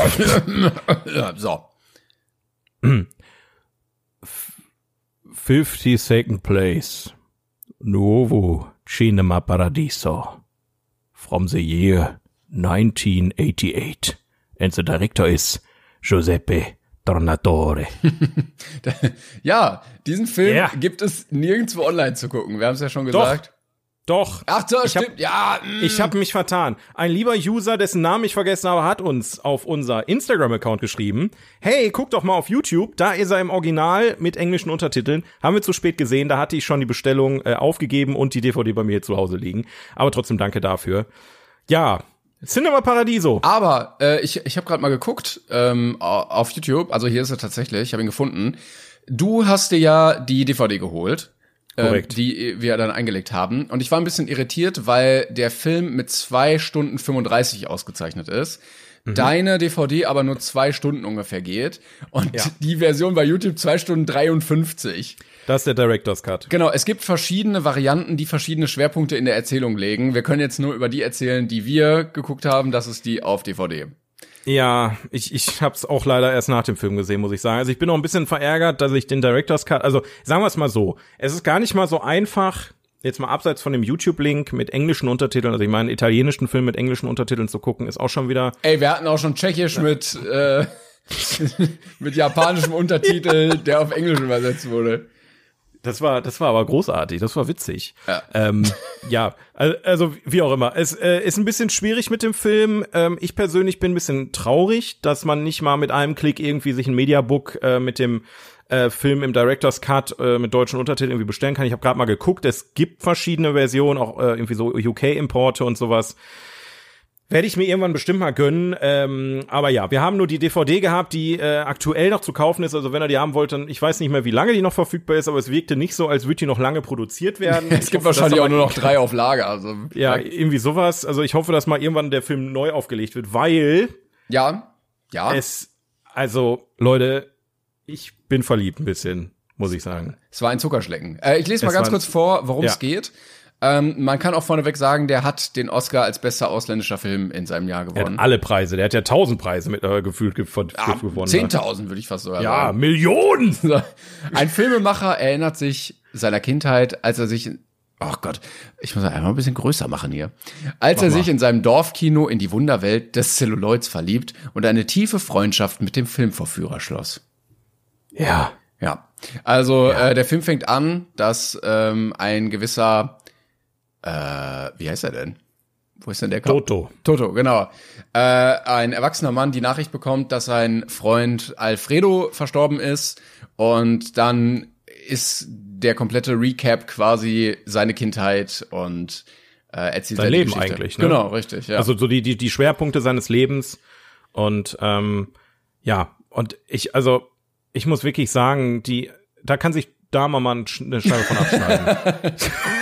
A: so.
B: 50 second place. Nuovo Cinema Paradiso. From the year 1988. And the director is Giuseppe Tornatore.
A: Ja, diesen Film
B: Ja.
A: gibt es nirgendwo online zu gucken. Wir haben es ja schon gesagt.
B: Doch.
A: Ach, so,
B: Ich hab-
A: stimmt. ja, mm.
B: Ich habe mich vertan. Ein lieber User, dessen Namen ich vergessen habe, hat uns auf unser Instagram-Account geschrieben. Hey, guck doch mal auf YouTube. Da ist er im Original mit englischen Untertiteln. Haben wir zu spät gesehen. Da hatte ich schon die Bestellung äh, aufgegeben und die DVD bei mir zu Hause liegen. Aber trotzdem danke dafür. Ja, Cinema Paradiso.
A: Aber äh, ich, ich habe gerade mal geguckt ähm, au- auf YouTube. Also hier ist er tatsächlich. Ich habe ihn gefunden. Du hast dir ja die DVD geholt.
B: Korrekt.
A: die wir dann eingelegt haben. Und ich war ein bisschen irritiert, weil der Film mit zwei Stunden 35 ausgezeichnet ist.
B: Mhm.
A: Deine DVD aber nur zwei Stunden ungefähr geht. Und
B: Ja.
A: die Version bei YouTube zwei Stunden 53.
B: Das ist der Director's Cut.
A: Genau, es gibt verschiedene Varianten, die verschiedene Schwerpunkte in der Erzählung legen. Wir können jetzt nur über die erzählen, die wir geguckt haben. Das ist die auf DVD.
B: Ja, ich, ich hab's auch leider erst nach dem Film gesehen, muss ich sagen. Also ich bin noch ein bisschen verärgert, dass ich den Director's Cut, also sagen wir es mal so, es ist gar nicht mal so einfach, jetzt mal abseits von dem YouTube-Link mit englischen Untertiteln, also ich meine, italienischen Film mit englischen Untertiteln zu gucken, ist auch schon wieder,
A: Ey, wir hatten auch schon Tschechisch mit, äh, mit japanischem Untertitel, der auf Englisch übersetzt wurde.
B: Das war, das war aber großartig, das war witzig.
A: Ja.
B: Ähm, ja, al- also wie auch immer. Es äh, ist ein bisschen schwierig mit dem Film. Ähm, ich persönlich bin ein bisschen traurig, dass man nicht mal mit einem Klick irgendwie sich ein Mediabook äh, mit dem äh, Film im Director's Cut äh, mit deutschen Untertiteln irgendwie bestellen kann. Ich habe gerade mal geguckt, es gibt verschiedene Versionen, auch äh, irgendwie so UK-Importe und sowas. Werde ich mir irgendwann bestimmt mal gönnen. Ähm, aber ja, wir haben nur die DVD gehabt, die äh, aktuell noch zu kaufen ist. Also wenn ihr die haben wollt, dann ich weiß nicht mehr, wie lange die noch verfügbar ist, aber es wirkte nicht so, als würde die noch lange produziert werden.
A: Es gibt wahrscheinlich auch nur noch drei auf Lager. Also
B: Ja, irgendwie sowas. Also ich hoffe, dass mal irgendwann der Film neu aufgelegt wird, weil
A: ja, ja.
B: es, also Leute, ich bin verliebt ein bisschen, muss ich sagen.
A: Es war ein Zuckerschlecken. Äh, ich lese mal
B: Es
A: ganz kurz vor, worum
B: Ja.
A: es geht. Ähm, man kann auch vorneweg sagen, der hat den Oscar als bester ausländischer Film in seinem Jahr gewonnen.
B: hat alle Preise, der hat ja tausend Preise mit äh, gefühlt ge von,
A: Ah,
B: gewonnen. ne?
A: 10.000 würde ich fast sogar
B: Ja,
A: sagen.
B: Millionen!
A: So. Ein Filmemacher erinnert sich seiner Kindheit, als er sich, oh Gott, ich muss einmal ein bisschen größer machen hier, als er
B: mal.
A: sich in seinem Dorfkino in die Wunderwelt des Celluloids verliebt und eine tiefe Freundschaft mit dem Filmvorführer schloss.
B: Ja.
A: Ja, also Äh, der Film fängt an, dass ähm, ein gewisser, äh, wie heißt er denn? Wo ist denn der? Kopf?
B: Toto.
A: Toto, genau. Äh, ein erwachsener Mann die Nachricht bekommt, dass sein Freund Alfredo verstorben ist und dann ist der komplette Recap quasi seine Kindheit und äh, erzählt
B: Sein Leben
A: Geschichte.
B: eigentlich, ne?
A: Genau, richtig, ja.
B: Also so die, die, die Schwerpunkte seines Lebens. Und ähm, ja, und ich, also, ich muss wirklich sagen, die, da kann sich da mal eine Scheibe von abschneiden.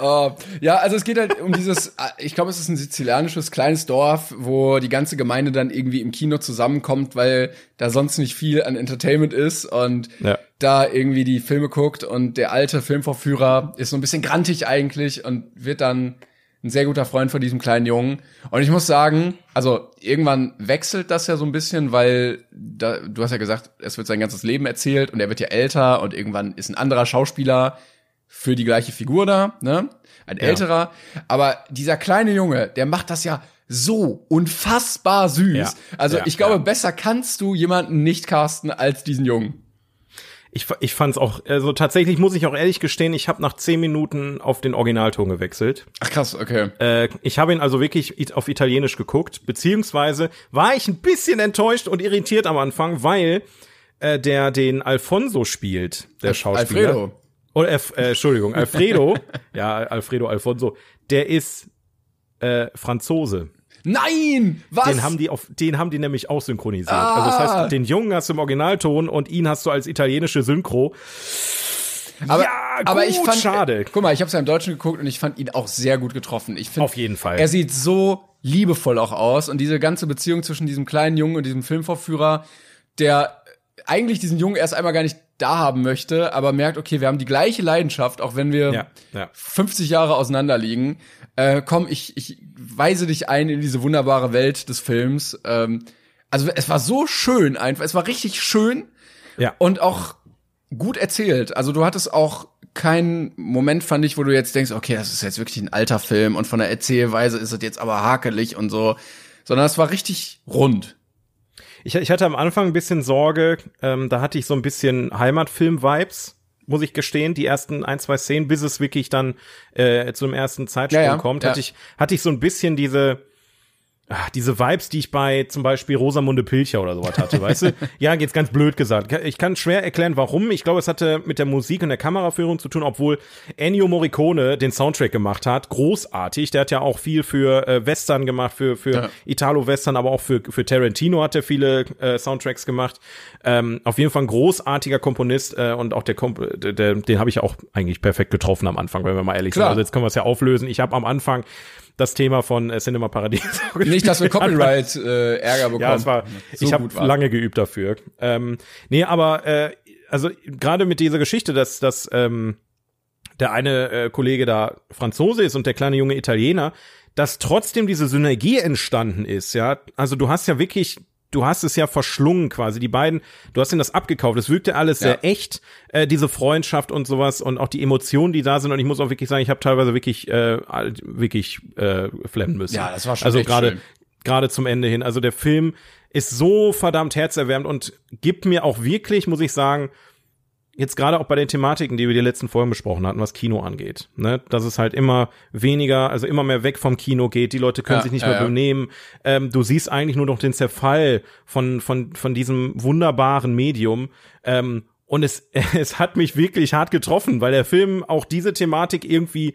A: Oh, ja, also es geht halt um dieses, ich glaube, es ist ein sizilianisches kleines Dorf, wo die ganze Gemeinde dann irgendwie im Kino zusammenkommt, weil da sonst nicht viel an Entertainment ist und
B: Ja.
A: da irgendwie die Filme guckt und der alte Filmvorführer ist so ein bisschen grantig eigentlich und wird dann ein sehr guter Freund von diesem kleinen Jungen. Und ich muss sagen, also irgendwann wechselt das ja so ein bisschen, weil da, du hast ja gesagt, es wird sein ganzes Leben erzählt und er wird ja älter und irgendwann ist ein anderer Schauspieler für die gleiche Figur da, ne? Ein älterer. Aber dieser kleine Junge, der macht das ja so unfassbar süß.
B: Ja.
A: Also
B: Ja,
A: ich glaube,
B: ja.
A: besser kannst du jemanden nicht casten als diesen Jungen.
B: Ich, ich fand's auch, also tatsächlich muss ich auch ehrlich gestehen, ich habe nach zehn Minuten auf den Originalton gewechselt.
A: Ach krass, okay.
B: Äh, ich habe ihn also wirklich auf Italienisch geguckt, beziehungsweise war ich ein bisschen enttäuscht und irritiert am Anfang, weil äh, der den Alfonso spielt, der Schauspieler.
A: Alfredo.
B: Oder, äh, äh, Entschuldigung, Alfredo, ja, Alfredo Alfonso, der ist äh, Franzose.
A: Nein! Was?
B: Den haben die auf, den haben die nämlich auch synchronisiert. Also das
A: Ah.
B: heißt, den Jungen hast du im Originalton und ihn hast du als italienische Synchro.
A: aber,
B: ja,
A: aber
B: gut,
A: ich fand,
B: schade.
A: Guck mal, ich habe es ja im Deutschen geguckt und ich fand ihn auch sehr gut getroffen. Ich finde,
B: Auf jeden Fall.
A: Er sieht so liebevoll auch aus und diese ganze Beziehung zwischen diesem kleinen Jungen und diesem Filmvorführer, der eigentlich diesen Jungen erst einmal gar nicht da haben möchte, aber merkt, okay, wir haben die gleiche Leidenschaft, auch wenn wir
B: Ja, ja.
A: 50 Jahre auseinander liegen. Äh, komm, ich, ich weise dich ein in diese wunderbare Welt des Films. Ähm, also es war so schön einfach, es war richtig schön
B: Ja.
A: und auch gut erzählt. Also du hattest auch keinen Moment, fand ich, wo du jetzt denkst, okay, das ist jetzt wirklich ein alter Film und von der Erzählweise ist es jetzt aber hakelig und so, sondern es war richtig rund.
B: Ich, ich hatte am Anfang ein bisschen Sorge, ähm, da hatte ich so ein bisschen Heimatfilm-Vibes, muss ich gestehen, die ersten ein, zwei Szenen, bis es wirklich dann äh, zu dem ersten Zeitsprung
A: Ja, ja,
B: kommt,
A: ja.
B: hatte ich, hatte ich so ein bisschen diese, ach, diese Vibes, die ich bei zum Beispiel Rosamunde Pilcher oder sowas hatte, weißt du? Ja, jetzt ganz blöd gesagt. Ich kann schwer erklären, warum. Ich glaube, es hatte mit der Musik und der Kameraführung zu tun, obwohl Ennio Morricone den Soundtrack gemacht hat. Großartig. Der hat ja auch viel für äh, Western gemacht, für, für ja. Italo-Western, aber auch für, für Tarantino hat er viele äh, Soundtracks gemacht. Ähm, auf jeden Fall ein großartiger Komponist äh, und auch der, Komp der, der den habe ich auch eigentlich perfekt getroffen am Anfang, wenn wir mal ehrlich Klar. sind. Also jetzt können wir es ja auflösen. Ich habe am Anfang das Thema von äh, Cinema Paradiso.
A: Nicht, dass wir Copyright äh, Ärger bekommen.
B: Ja, es war, so ich habe lange geübt dafür. Ähm, nee, aber äh, also gerade mit dieser Geschichte, dass, dass ähm, der eine äh, Kollege da Franzose ist und der kleine Junge Italiener, dass trotzdem diese Synergie entstanden ist, ja. Also du hast ja wirklich du hast es ja verschlungen quasi. Die beiden, du hast ihnen das abgekauft. Es wirkte alles ja. sehr echt, äh, diese Freundschaft und sowas und auch die Emotionen, die da sind. Und ich muss auch wirklich sagen, ich habe teilweise wirklich, äh, wirklich äh, flemmen müssen.
A: Ja, das war schon
B: Also gerade gerade zum Ende hin. Also der Film ist so verdammt herzerwärmend und gibt mir auch wirklich, muss ich sagen, jetzt gerade auch bei den Thematiken, die wir die letzten Folgen besprochen hatten, was Kino angeht, ne, dass es halt immer weniger, also immer mehr weg vom Kino geht, die Leute können ja, sich nicht ja, mehr ja. benehmen. Ähm, du siehst eigentlich nur noch den Zerfall von von von diesem wunderbaren Medium. Ähm, und es es hat mich wirklich hart getroffen, weil der Film auch diese Thematik irgendwie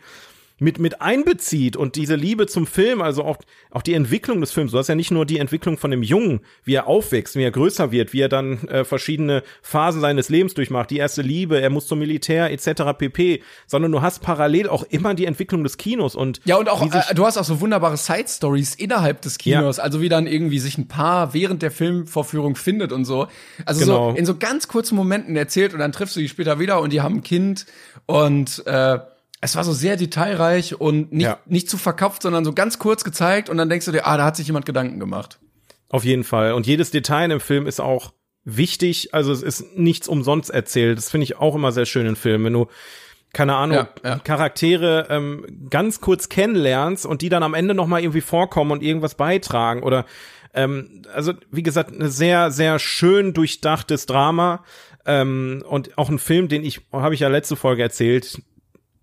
B: mit, mit einbezieht und diese Liebe zum Film, also auch, auch die Entwicklung des Films. Du hast ja nicht nur die Entwicklung von dem Jungen, wie er aufwächst, wie er größer wird, wie er dann äh, verschiedene Phasen seines Lebens durchmacht, die erste Liebe, er muss zum Militär etc. pp, sondern du hast parallel auch immer die Entwicklung des Kinos und
A: Ja, und auch äh, du hast auch so wunderbare Side Stories innerhalb des Kinos, ja. also wie dann irgendwie sich ein Paar während der Filmvorführung findet und so. Also genau. so in so ganz kurzen Momenten erzählt und dann triffst du die später wieder und die haben ein Kind und äh, es war so sehr detailreich und nicht, ja. nicht zu verkauft, sondern so ganz kurz gezeigt und dann denkst du dir, ah, da hat sich jemand Gedanken gemacht.
B: Auf jeden Fall. Und jedes Detail im Film ist auch wichtig. Also es ist nichts umsonst erzählt. Das finde ich auch immer sehr schön in Filmen. Wenn du, keine Ahnung, ja, ja. Charaktere ähm, ganz kurz kennenlernst und die dann am Ende nochmal irgendwie vorkommen und irgendwas beitragen oder ähm, also wie gesagt, eine sehr, sehr schön durchdachtes Drama. Ähm, und auch ein Film, den ich, habe ich ja letzte Folge erzählt,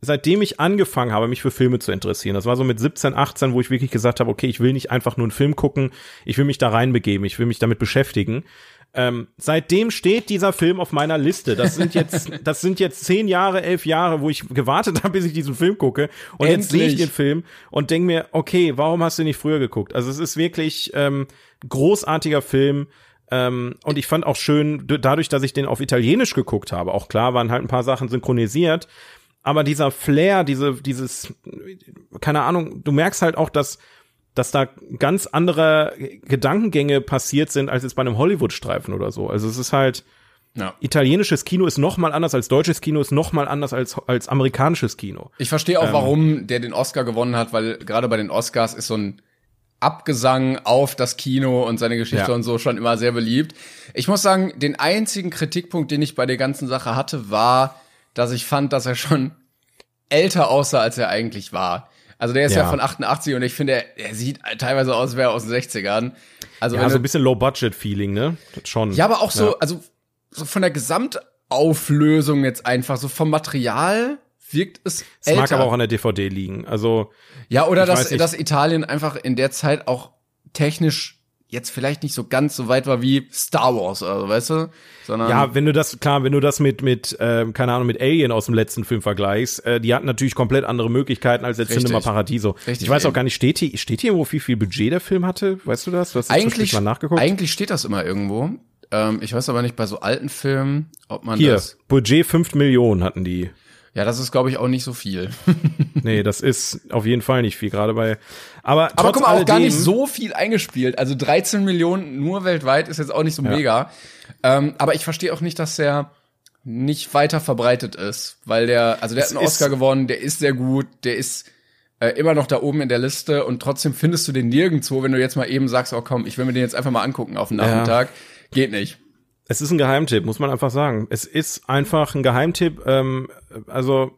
B: seitdem ich angefangen habe, mich für Filme zu interessieren, das war so mit 17, 18, wo ich wirklich gesagt habe, okay, ich will nicht einfach nur einen Film gucken, ich will mich da reinbegeben, ich will mich damit beschäftigen. Ähm, seitdem steht dieser Film auf meiner Liste. Das sind jetzt, das sind jetzt zehn Jahre, elf Jahre, wo ich gewartet habe, bis ich diesen Film gucke. Und Endlich. jetzt sehe ich den Film und denke mir, okay, warum hast du nicht früher geguckt? Also es ist wirklich ähm, großartiger Film. Ähm, und ich fand auch schön, dadurch, dass ich den auf Italienisch geguckt habe, auch klar waren halt ein paar Sachen synchronisiert, aber dieser Flair, diese, dieses, keine Ahnung, du merkst halt auch, dass, dass da ganz andere Gedankengänge passiert sind, als jetzt bei einem Hollywood-Streifen oder so. Also es ist halt, ja. italienisches Kino ist noch mal anders als deutsches Kino, ist noch mal anders als, als amerikanisches Kino.
A: Ich verstehe auch, ähm, warum der den Oscar gewonnen hat, weil gerade bei den Oscars ist so ein Abgesang auf das Kino und seine Geschichte ja. und so schon immer sehr beliebt. Ich muss sagen, den einzigen Kritikpunkt, den ich bei der ganzen Sache hatte, war, dass ich fand, dass er schon älter aussah, als er eigentlich war. Also der ist ja, ja von 88 und ich finde, er, er sieht teilweise aus, wäre aus den 60ern.
B: Also ja, so ein bisschen Low-Budget-Feeling, ne?
A: Das schon. Ja, aber auch so, ja. also so von der Gesamtauflösung jetzt einfach, so vom Material wirkt es
B: Es älter. mag aber auch an der DVD liegen. Also
A: ja, oder dass, dass Italien einfach in der Zeit auch technisch jetzt vielleicht nicht so ganz so weit war wie Star Wars, also weißt du?
B: Sondern ja, wenn du das, klar, wenn du das mit, mit, äh, keine Ahnung, mit Alien aus dem letzten Film vergleichst, äh, die hatten natürlich komplett andere Möglichkeiten als jetzt Cinema Paradiso. Richtig, ich weiß auch gar nicht, steht hier, steht hier irgendwo, wie viel Budget der Film hatte? Weißt du das? Du
A: hast eigentlich, mal nachgeguckt? Eigentlich steht das immer irgendwo. Ähm, ich weiß aber nicht bei so alten Filmen, ob man
B: hier,
A: das.
B: Budget 5 Millionen hatten die.
A: Ja, das ist, glaube ich, auch nicht so viel.
B: nee, das ist auf jeden Fall nicht viel, gerade bei. Aber,
A: aber guck mal, auch gar nicht so viel eingespielt. Also 13 Millionen nur weltweit ist jetzt auch nicht so ja. mega. Ähm, aber ich verstehe auch nicht, dass der nicht weiter verbreitet ist, weil der, also der es hat einen Oscar gewonnen, der ist sehr gut, der ist äh, immer noch da oben in der Liste und trotzdem findest du den nirgendwo, wenn du jetzt mal eben sagst, oh komm, ich will mir den jetzt einfach mal angucken auf den Nachmittag. Ja. Geht nicht.
B: Es ist ein Geheimtipp, muss man einfach sagen. Es ist einfach ein Geheimtipp. Ähm, also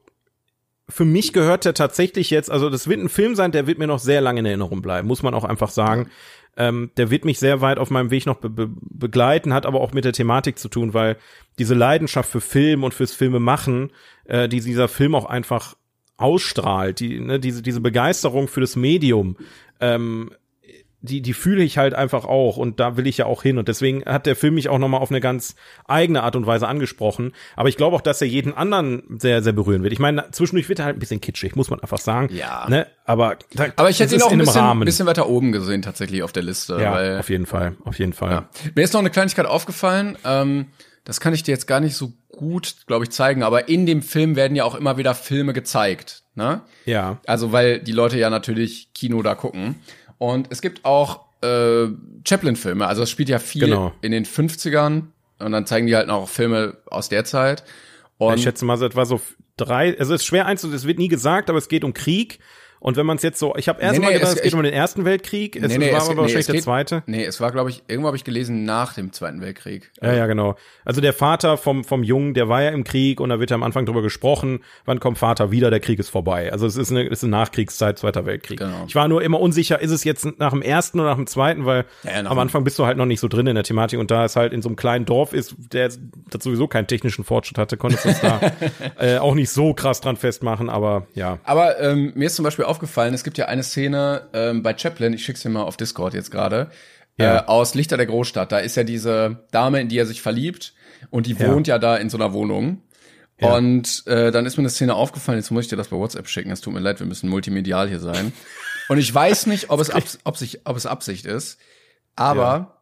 B: für mich gehört der tatsächlich jetzt, also das wird ein Film sein, der wird mir noch sehr lange in Erinnerung bleiben, muss man auch einfach sagen. Ähm, der wird mich sehr weit auf meinem Weg noch be be begleiten, hat aber auch mit der Thematik zu tun, weil diese Leidenschaft für Film und fürs Filme machen, äh, die dieser Film auch einfach ausstrahlt, die, ne, diese, diese Begeisterung für das Medium, ähm, die, die fühle ich halt einfach auch und da will ich ja auch hin und deswegen hat der Film mich auch nochmal auf eine ganz eigene Art und Weise angesprochen. Aber ich glaube auch, dass er jeden anderen sehr, sehr berühren wird. Ich meine, zwischendurch wird er halt ein bisschen kitschig, muss man einfach sagen.
A: Ja.
B: Ne? Aber, da,
A: Aber ich hätte ihn auch ein bisschen, bisschen weiter oben gesehen, tatsächlich auf der Liste.
B: ja, auf jeden Fall, auf jeden Fall.
A: ja. Mir ist noch eine Kleinigkeit aufgefallen. Ähm, das kann ich dir jetzt gar nicht so gut, glaube ich, zeigen. Aber in dem Film werden ja auch immer wieder Filme gezeigt. Ne?
B: Ja.
A: Also, weil die Leute ja natürlich Kino da gucken. Und es gibt auch äh, Chaplin-Filme. Also, es spielt ja viel
B: Genau.
A: in den 50ern. Und dann zeigen die halt noch Filme aus der Zeit. Und
B: ich schätze mal, so etwa so drei, also es ist schwer einzusehen, es wird nie gesagt, aber es geht um Krieg. Und wenn man es jetzt so, ich habe erst
A: Nee,
B: mal
A: nee,
B: gedacht,
A: es-
B: es, geht
A: ich-
B: um den Ersten Weltkrieg, es
A: Nee,
B: war
A: es-
B: aber wahrscheinlich der
A: geht-
B: Zweite.
A: Nee, es war, glaube ich, irgendwo habe ich gelesen nach dem Zweiten Weltkrieg.
B: Ja, ja, genau. Also der Vater vom, vom Jungen, der war ja im Krieg und da wird ja am Anfang drüber gesprochen, wann kommt Vater wieder, der Krieg ist vorbei. Also es ist eine, es ist eine Nachkriegszeit, Zweiter Weltkrieg.
A: Genau.
B: Ich war nur immer unsicher, ist es jetzt nach dem Ersten oder nach dem Zweiten, weil
A: Ja, ja,
B: am Anfang bist du halt noch nicht so drin in der Thematik und da es halt in so einem kleinen Dorf ist, der das sowieso keinen technischen Fortschritt hatte, konntest du es da äh, auch nicht so krass dran festmachen, aber ja.
A: Aber ähm, mir ist zum Beispiel aufgefallen, es gibt ja eine Szene ähm, bei Chaplin, ich schick's dir mal auf Discord jetzt gerade,
B: Ja.
A: äh, aus Lichter der Großstadt. Da ist ja diese Dame, in die er sich verliebt und die
B: Ja.
A: wohnt ja da in so einer Wohnung.
B: Ja.
A: Und äh, dann ist mir eine Szene aufgefallen, jetzt muss ich dir das bei WhatsApp schicken, es tut mir leid, wir müssen multimedial hier sein. Und ich weiß nicht, ob es, Abs ob, sich, ob es Absicht ist, aber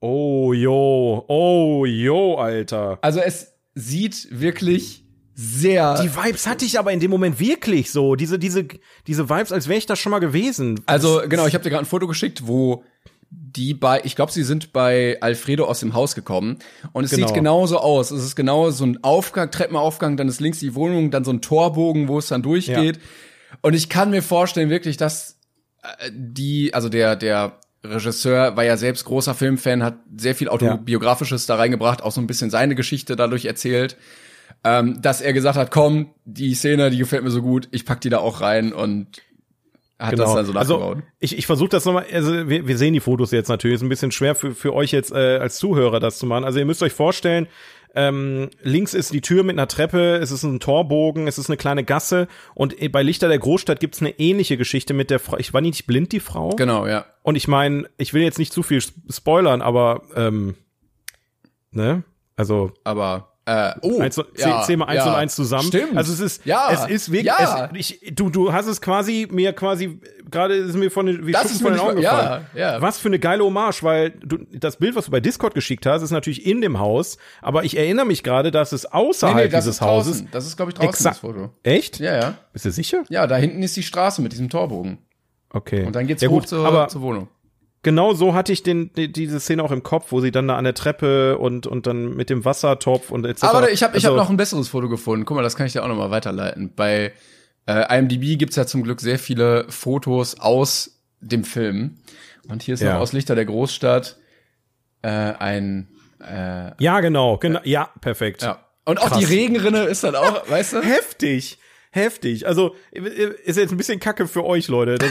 B: Oh, jo, oh, jo, Alter.
A: also es sieht wirklich sehr
B: Die Vibes hatte ich aber in dem Moment wirklich so. Diese, diese, diese Vibes, als wäre ich da schon mal gewesen.
A: Also genau, ich habe dir gerade ein Foto geschickt, wo die bei, ich glaube, sie sind bei Alfredo aus dem Haus gekommen und es
B: Genau.
A: sieht genauso aus. Es ist genau so ein Aufgang, Treppenaufgang, dann ist links die Wohnung, dann so ein Torbogen, wo es dann durchgeht. Und ich kann mir vorstellen wirklich, dass äh, die, also der der Regisseur war ja selbst großer Filmfan, hat sehr viel autobiografisches da reingebracht, auch so ein bisschen seine Geschichte dadurch erzählt, ähm, dass er gesagt hat, komm, die Szene, die gefällt mir so gut, ich pack die da auch rein und hat das dann so
B: also
A: nachgebaut.
B: ich, ich versuche das nochmal, also wir, wir sehen die Fotos jetzt natürlich, ist ein bisschen schwer für, für euch jetzt äh, als Zuhörer das zu machen. Also ihr müsst euch vorstellen, ähm, links ist die Tür mit einer Treppe, es ist ein Torbogen, es ist eine kleine Gasse und bei Lichter der Großstadt gibt's eine ähnliche Geschichte mit der Frau. Ich war nicht blind, die Frau.
A: Genau, ja.
B: Und ich meine, ich will jetzt nicht zu viel spoilern, aber ähm, ne? Also
A: Aber äh, oh,
B: Eins, zähl, zähl mal eins
A: ja.
B: und eins zusammen.
A: Stimmt.
B: Also es ist,
A: ja,
B: es ist wirklich,
A: ja.
B: es, ich, du, du hast es quasi mir quasi gerade ist mir von den, wie
A: Das ist
B: von den Augen gefallen.
A: ja, ja.
B: Was für eine geile Hommage, weil du, das Bild, was du bei Discord geschickt hast, ist natürlich in dem Haus, aber ich erinnere mich gerade, dass es
A: nee,
B: außerhalb
A: nee, das
B: dieses. Hauses.
A: Das ist glaube ich draußen das Foto.
B: Echt?
A: Ja, ja.
B: Bist du sicher?
A: Ja, da hinten ist die Straße mit diesem Torbogen.
B: Okay.
A: Und dann geht's
B: ja,
A: hoch
B: gut,
A: zur, zur Wohnung.
B: Genau so hatte ich den, die, diese Szene auch im Kopf, wo sie dann da an der Treppe und, und dann mit dem Wassertopf und etc.
A: Aber ich habe ich hab
B: Also-
A: noch ein besseres Foto gefunden. Guck mal, das kann ich dir auch noch mal weiterleiten. Bei äh, IMDb gibt's ja zum Glück sehr viele Fotos aus dem Film. Und hier ist
B: Ja.
A: noch aus Lichter der Großstadt äh, ein äh,
B: Ja, genau, genau, ja, perfekt.
A: ja. Und auch
B: Krass.
A: die Regenrinne ist dann auch, weißt du?
B: Heftig. Heftig. Also ist jetzt ein bisschen Kacke für euch, Leute.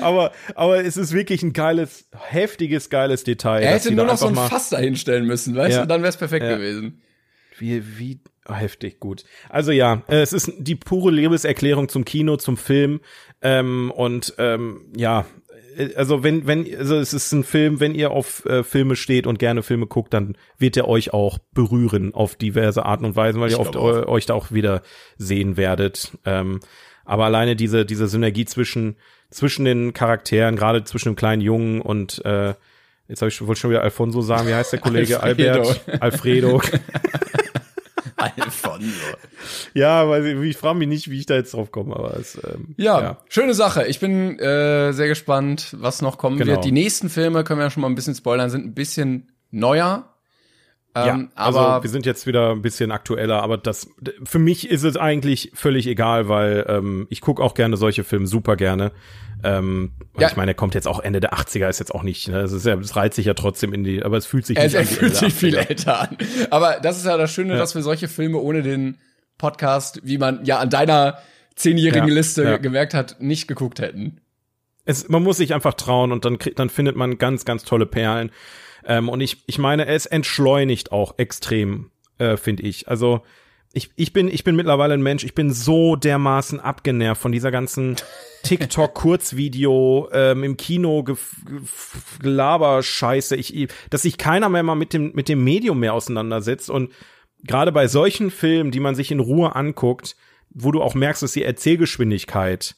B: Aber aber es ist wirklich ein geiles, heftiges, geiles Detail.
A: Er hätte nur noch so ein Fass dahinstellen müssen, weißt
B: Ja.
A: du? Dann wär's perfekt
B: Ja.
A: gewesen.
B: Wie, wie oh, heftig gut. Also ja, es ist die pure Liebeserklärung zum Kino, zum Film. Ähm, und ähm, ja, also wenn, wenn, also es ist ein Film, wenn ihr auf äh, Filme steht und gerne Filme guckt, dann wird er euch auch berühren auf diverse Arten und Weisen, weil
A: Ich
B: ihr oft eu, euch da auch wieder sehen werdet. Ähm, aber alleine diese, diese Synergie zwischen, zwischen den Charakteren, gerade zwischen dem kleinen Jungen und äh, Jetzt habe ich wollte schon wieder Alfonso sagen. Wie heißt der Kollege?
A: Alfredo.
B: Albert Alfredo.
A: Alfonso.
B: Ja, weil ich, ich frage mich nicht, wie ich da jetzt drauf komme, aber es, ähm,
A: Ja, schöne Sache. Ich bin äh, sehr gespannt, was noch kommen
B: Genau.
A: wird. Die nächsten Filme können wir ja schon mal ein bisschen spoilern, sind ein bisschen neuer.
B: ja.
A: Ähm,
B: also
A: aber
B: wir sind jetzt wieder ein bisschen aktueller, aber das für mich ist es eigentlich völlig egal, weil ähm, ich gucke auch gerne solche Filme, super gerne. Ähm, und
A: Ja.
B: ich meine, er kommt jetzt auch Ende der 80er, ist jetzt auch nicht, ne? Es ist ja, es reiht sich ja trotzdem in die, aber es fühlt sich
A: er,
B: nicht an wie
A: fühlt sich viel
B: 80er.
A: älter an. Aber das ist ja das Schöne,
B: Ja.
A: dass wir solche Filme ohne den Podcast, wie man ja an deiner zehnjährigen
B: Ja,
A: Liste gemerkt hat, nicht geguckt hätten.
B: es, man muss sich einfach trauen und dann, dann findet man ganz, ganz tolle Perlen. Ähm, und ich, ich meine, es entschleunigt auch extrem, äh, finde ich. Also ich, ich bin, ich bin mittlerweile ein Mensch, ich bin so dermaßen abgenervt von dieser ganzen TikTok-Kurzvideo, ähm, im Kino Gelaber-Scheiße, ich, dass sich keiner mehr mal mit dem, mit dem Medium mehr auseinandersetzt. Und gerade bei solchen Filmen, die man sich in Ruhe anguckt, wo du auch merkst, dass die Erzählgeschwindigkeit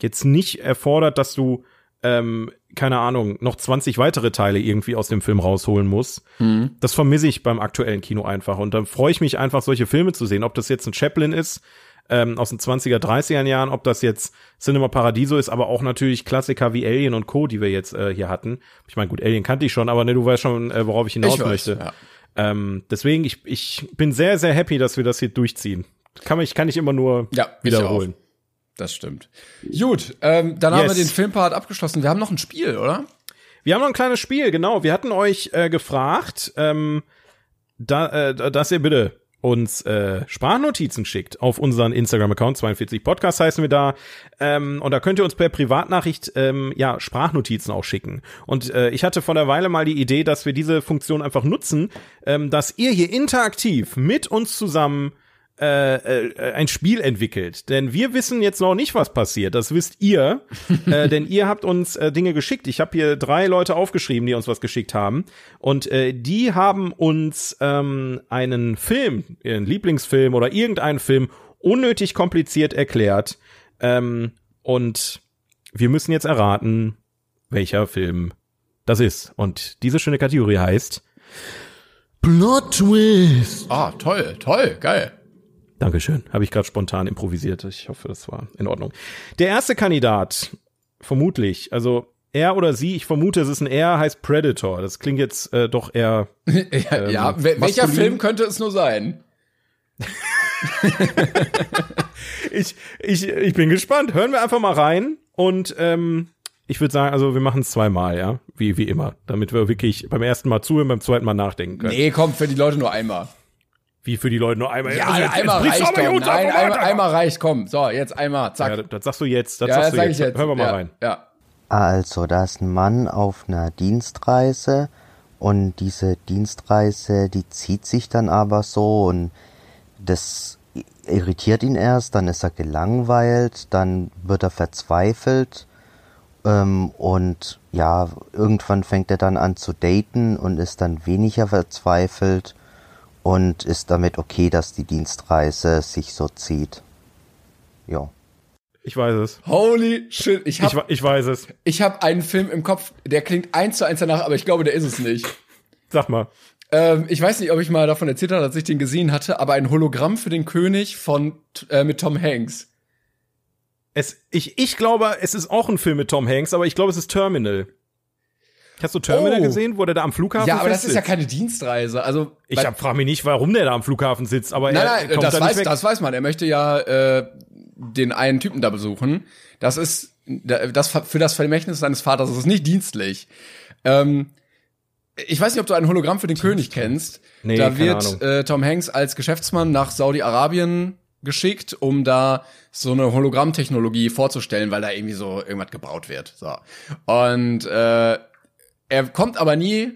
B: jetzt nicht erfordert, dass du ähm, keine Ahnung, noch 20 weitere Teile irgendwie aus dem Film rausholen musst. Mhm. Das vermisse ich beim aktuellen Kino einfach. Und dann freue ich mich einfach, solche Filme zu sehen. Ob das jetzt ein Chaplin ist, ähm, aus den 20er, 30er Jahren, ob das jetzt Cinema Paradiso ist, aber auch natürlich Klassiker wie Alien und Co., die wir jetzt äh, hier hatten. Ich meine, gut, Alien kannte ich schon, aber ne, du weißt schon, äh, worauf ich hinaus ich weiß, möchte. Ja. Ähm, deswegen, ich, ich bin sehr, sehr happy, dass wir das hier durchziehen. Kann ich, kann ich immer nur ja, wiederholen.
A: Das stimmt. Gut, ähm, dann yes. haben wir den Filmpart abgeschlossen. Wir haben noch ein Spiel, oder?
B: Wir haben noch ein kleines Spiel, genau. Wir hatten euch äh, gefragt, ähm, da, äh, dass ihr bitte uns äh, Sprachnotizen schickt auf unseren Instagram-Account, 42 Podcast heißen wir da. Ähm, und da könnt ihr uns per Privatnachricht ähm, ja Sprachnotizen auch schicken. Und äh, ich hatte vor der Weile mal die Idee, dass wir diese Funktion einfach nutzen, ähm, dass ihr hier interaktiv mit uns zusammen äh, äh, ein Spiel entwickelt. Denn wir wissen jetzt noch nicht, was passiert. Das wisst ihr. äh, denn ihr habt uns äh, Dinge geschickt. Ich habe hier drei Leute aufgeschrieben, die uns was geschickt haben. Und äh, die haben uns ähm, einen Film, ihren Lieblingsfilm oder irgendeinen Film unnötig kompliziert erklärt. Ähm, und wir müssen jetzt erraten, welcher Film das ist. Und diese schöne Kategorie heißt
A: Plot Twist. Ah, toll, toll, geil.
B: Dankeschön. Habe ich gerade spontan improvisiert. Ich hoffe, das war in Ordnung. Der erste Kandidat, vermutlich, also er oder sie, ich vermute, es ist ein er, heißt Predator. Das klingt jetzt äh, doch eher.
A: ja, ähm, ja welcher Film könnte es nur sein?
B: ich, ich, ich bin gespannt. Hören wir einfach mal rein und ähm, ich würde sagen, also wir machen es zweimal, ja, wie, wie immer, damit wir wirklich beim ersten Mal zuhören, beim zweiten Mal nachdenken können.
A: Nee, komm, für die Leute nur einmal.
B: Wie für die Leute nur einmal.
A: Ja, also jetzt, einmal jetzt reicht, komm. Nein, einmal, einmal, reicht, komm. So, jetzt einmal, zack.
B: Ja, das sagst du jetzt, das ja, sagst das du jetzt. jetzt. Hören wir mal
A: ja,
B: rein.
A: Ja.
C: Also, da ist ein Mann auf einer Dienstreise und diese Dienstreise, die zieht sich dann aber so und das irritiert ihn erst, dann ist er gelangweilt, dann wird er verzweifelt ähm, und ja, irgendwann fängt er dann an zu daten und ist dann weniger verzweifelt und ist damit okay, dass die Dienstreise sich so zieht. Ja.
B: Ich weiß es.
A: Holy shit,
B: ich hab, ich, ich weiß es.
A: Ich habe einen Film im Kopf, der klingt eins zu eins danach, aber ich glaube, der ist es nicht.
B: Sag mal.
A: Ähm, ich weiß nicht, ob ich mal davon erzählt habe, dass ich den gesehen hatte, aber ein Hologramm für den König von äh, mit Tom Hanks.
B: Es, ich, ich glaube, es ist auch ein Film mit Tom Hanks, aber ich glaube, es ist Terminal. Hast du Terminal oh. gesehen, wo der da am Flughafen
A: Ja, aber
B: das
A: ist ja keine Dienstreise. Also
B: ich frage mich nicht, warum der da am Flughafen sitzt, aber
A: nein, nein, kommt das da weiß, das weiß man. Er möchte ja äh, den einen Typen da besuchen. Das ist das für das Vermächtnis seines Vaters. Ist nicht dienstlich. Ähm, ich weiß nicht, ob du ein Hologramm für den König kennst. Nee, da wird äh, Tom Hanks als Geschäftsmann nach Saudi-Arabien geschickt, um da so eine Hologrammtechnologie vorzustellen, weil da irgendwie so irgendwas gebaut wird. So. Und äh, er kommt aber nie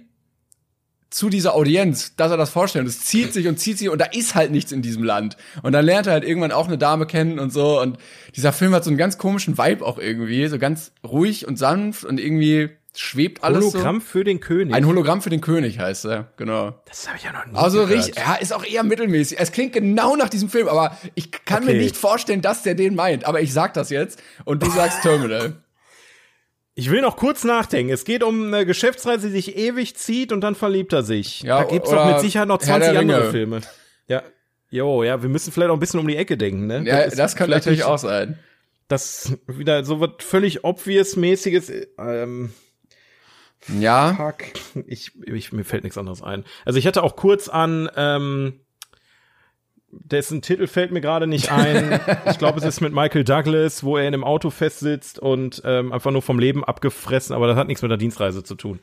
A: zu dieser Audienz, dass er das vorstellt. Es zieht sich und zieht sich und da ist halt nichts in diesem Land. Und dann lernt er halt irgendwann auch eine Dame kennen und so. Und dieser Film hat so einen ganz komischen Vibe auch irgendwie, so ganz ruhig und sanft und irgendwie schwebt alles
B: Hologramm
A: so.
B: für den König.
A: Ein Hologramm für den König heißt er, genau.
B: Das habe ich ja noch nie
A: Also gehört. richtig, ja, ist auch eher mittelmäßig. Es klingt genau nach diesem Film, aber ich kann okay. mir nicht vorstellen, dass der den meint. Aber ich sag das jetzt und du sagst Terminal.
B: Ich will noch kurz nachdenken. Es geht um eine Geschäftsreise, die sich ewig zieht und dann verliebt er sich.
A: Ja,
B: da gibt's doch mit Sicherheit noch 20 andere Filme. Ja. Jo, ja, wir müssen vielleicht auch ein bisschen um die Ecke denken, ne?
A: Ja, das, das kann natürlich auch sein.
B: Das wieder so was völlig obvious-mäßiges, ähm,
A: ja.
B: Fuck. Ich, ich, mir fällt nichts anderes ein. Also ich hatte auch kurz an, ähm, dessen Titel fällt mir gerade nicht ein. ich glaube, es ist mit Michael Douglas, wo er in einem Auto festsitzt und ähm, einfach nur vom Leben abgefressen, aber das hat nichts mit der Dienstreise zu tun.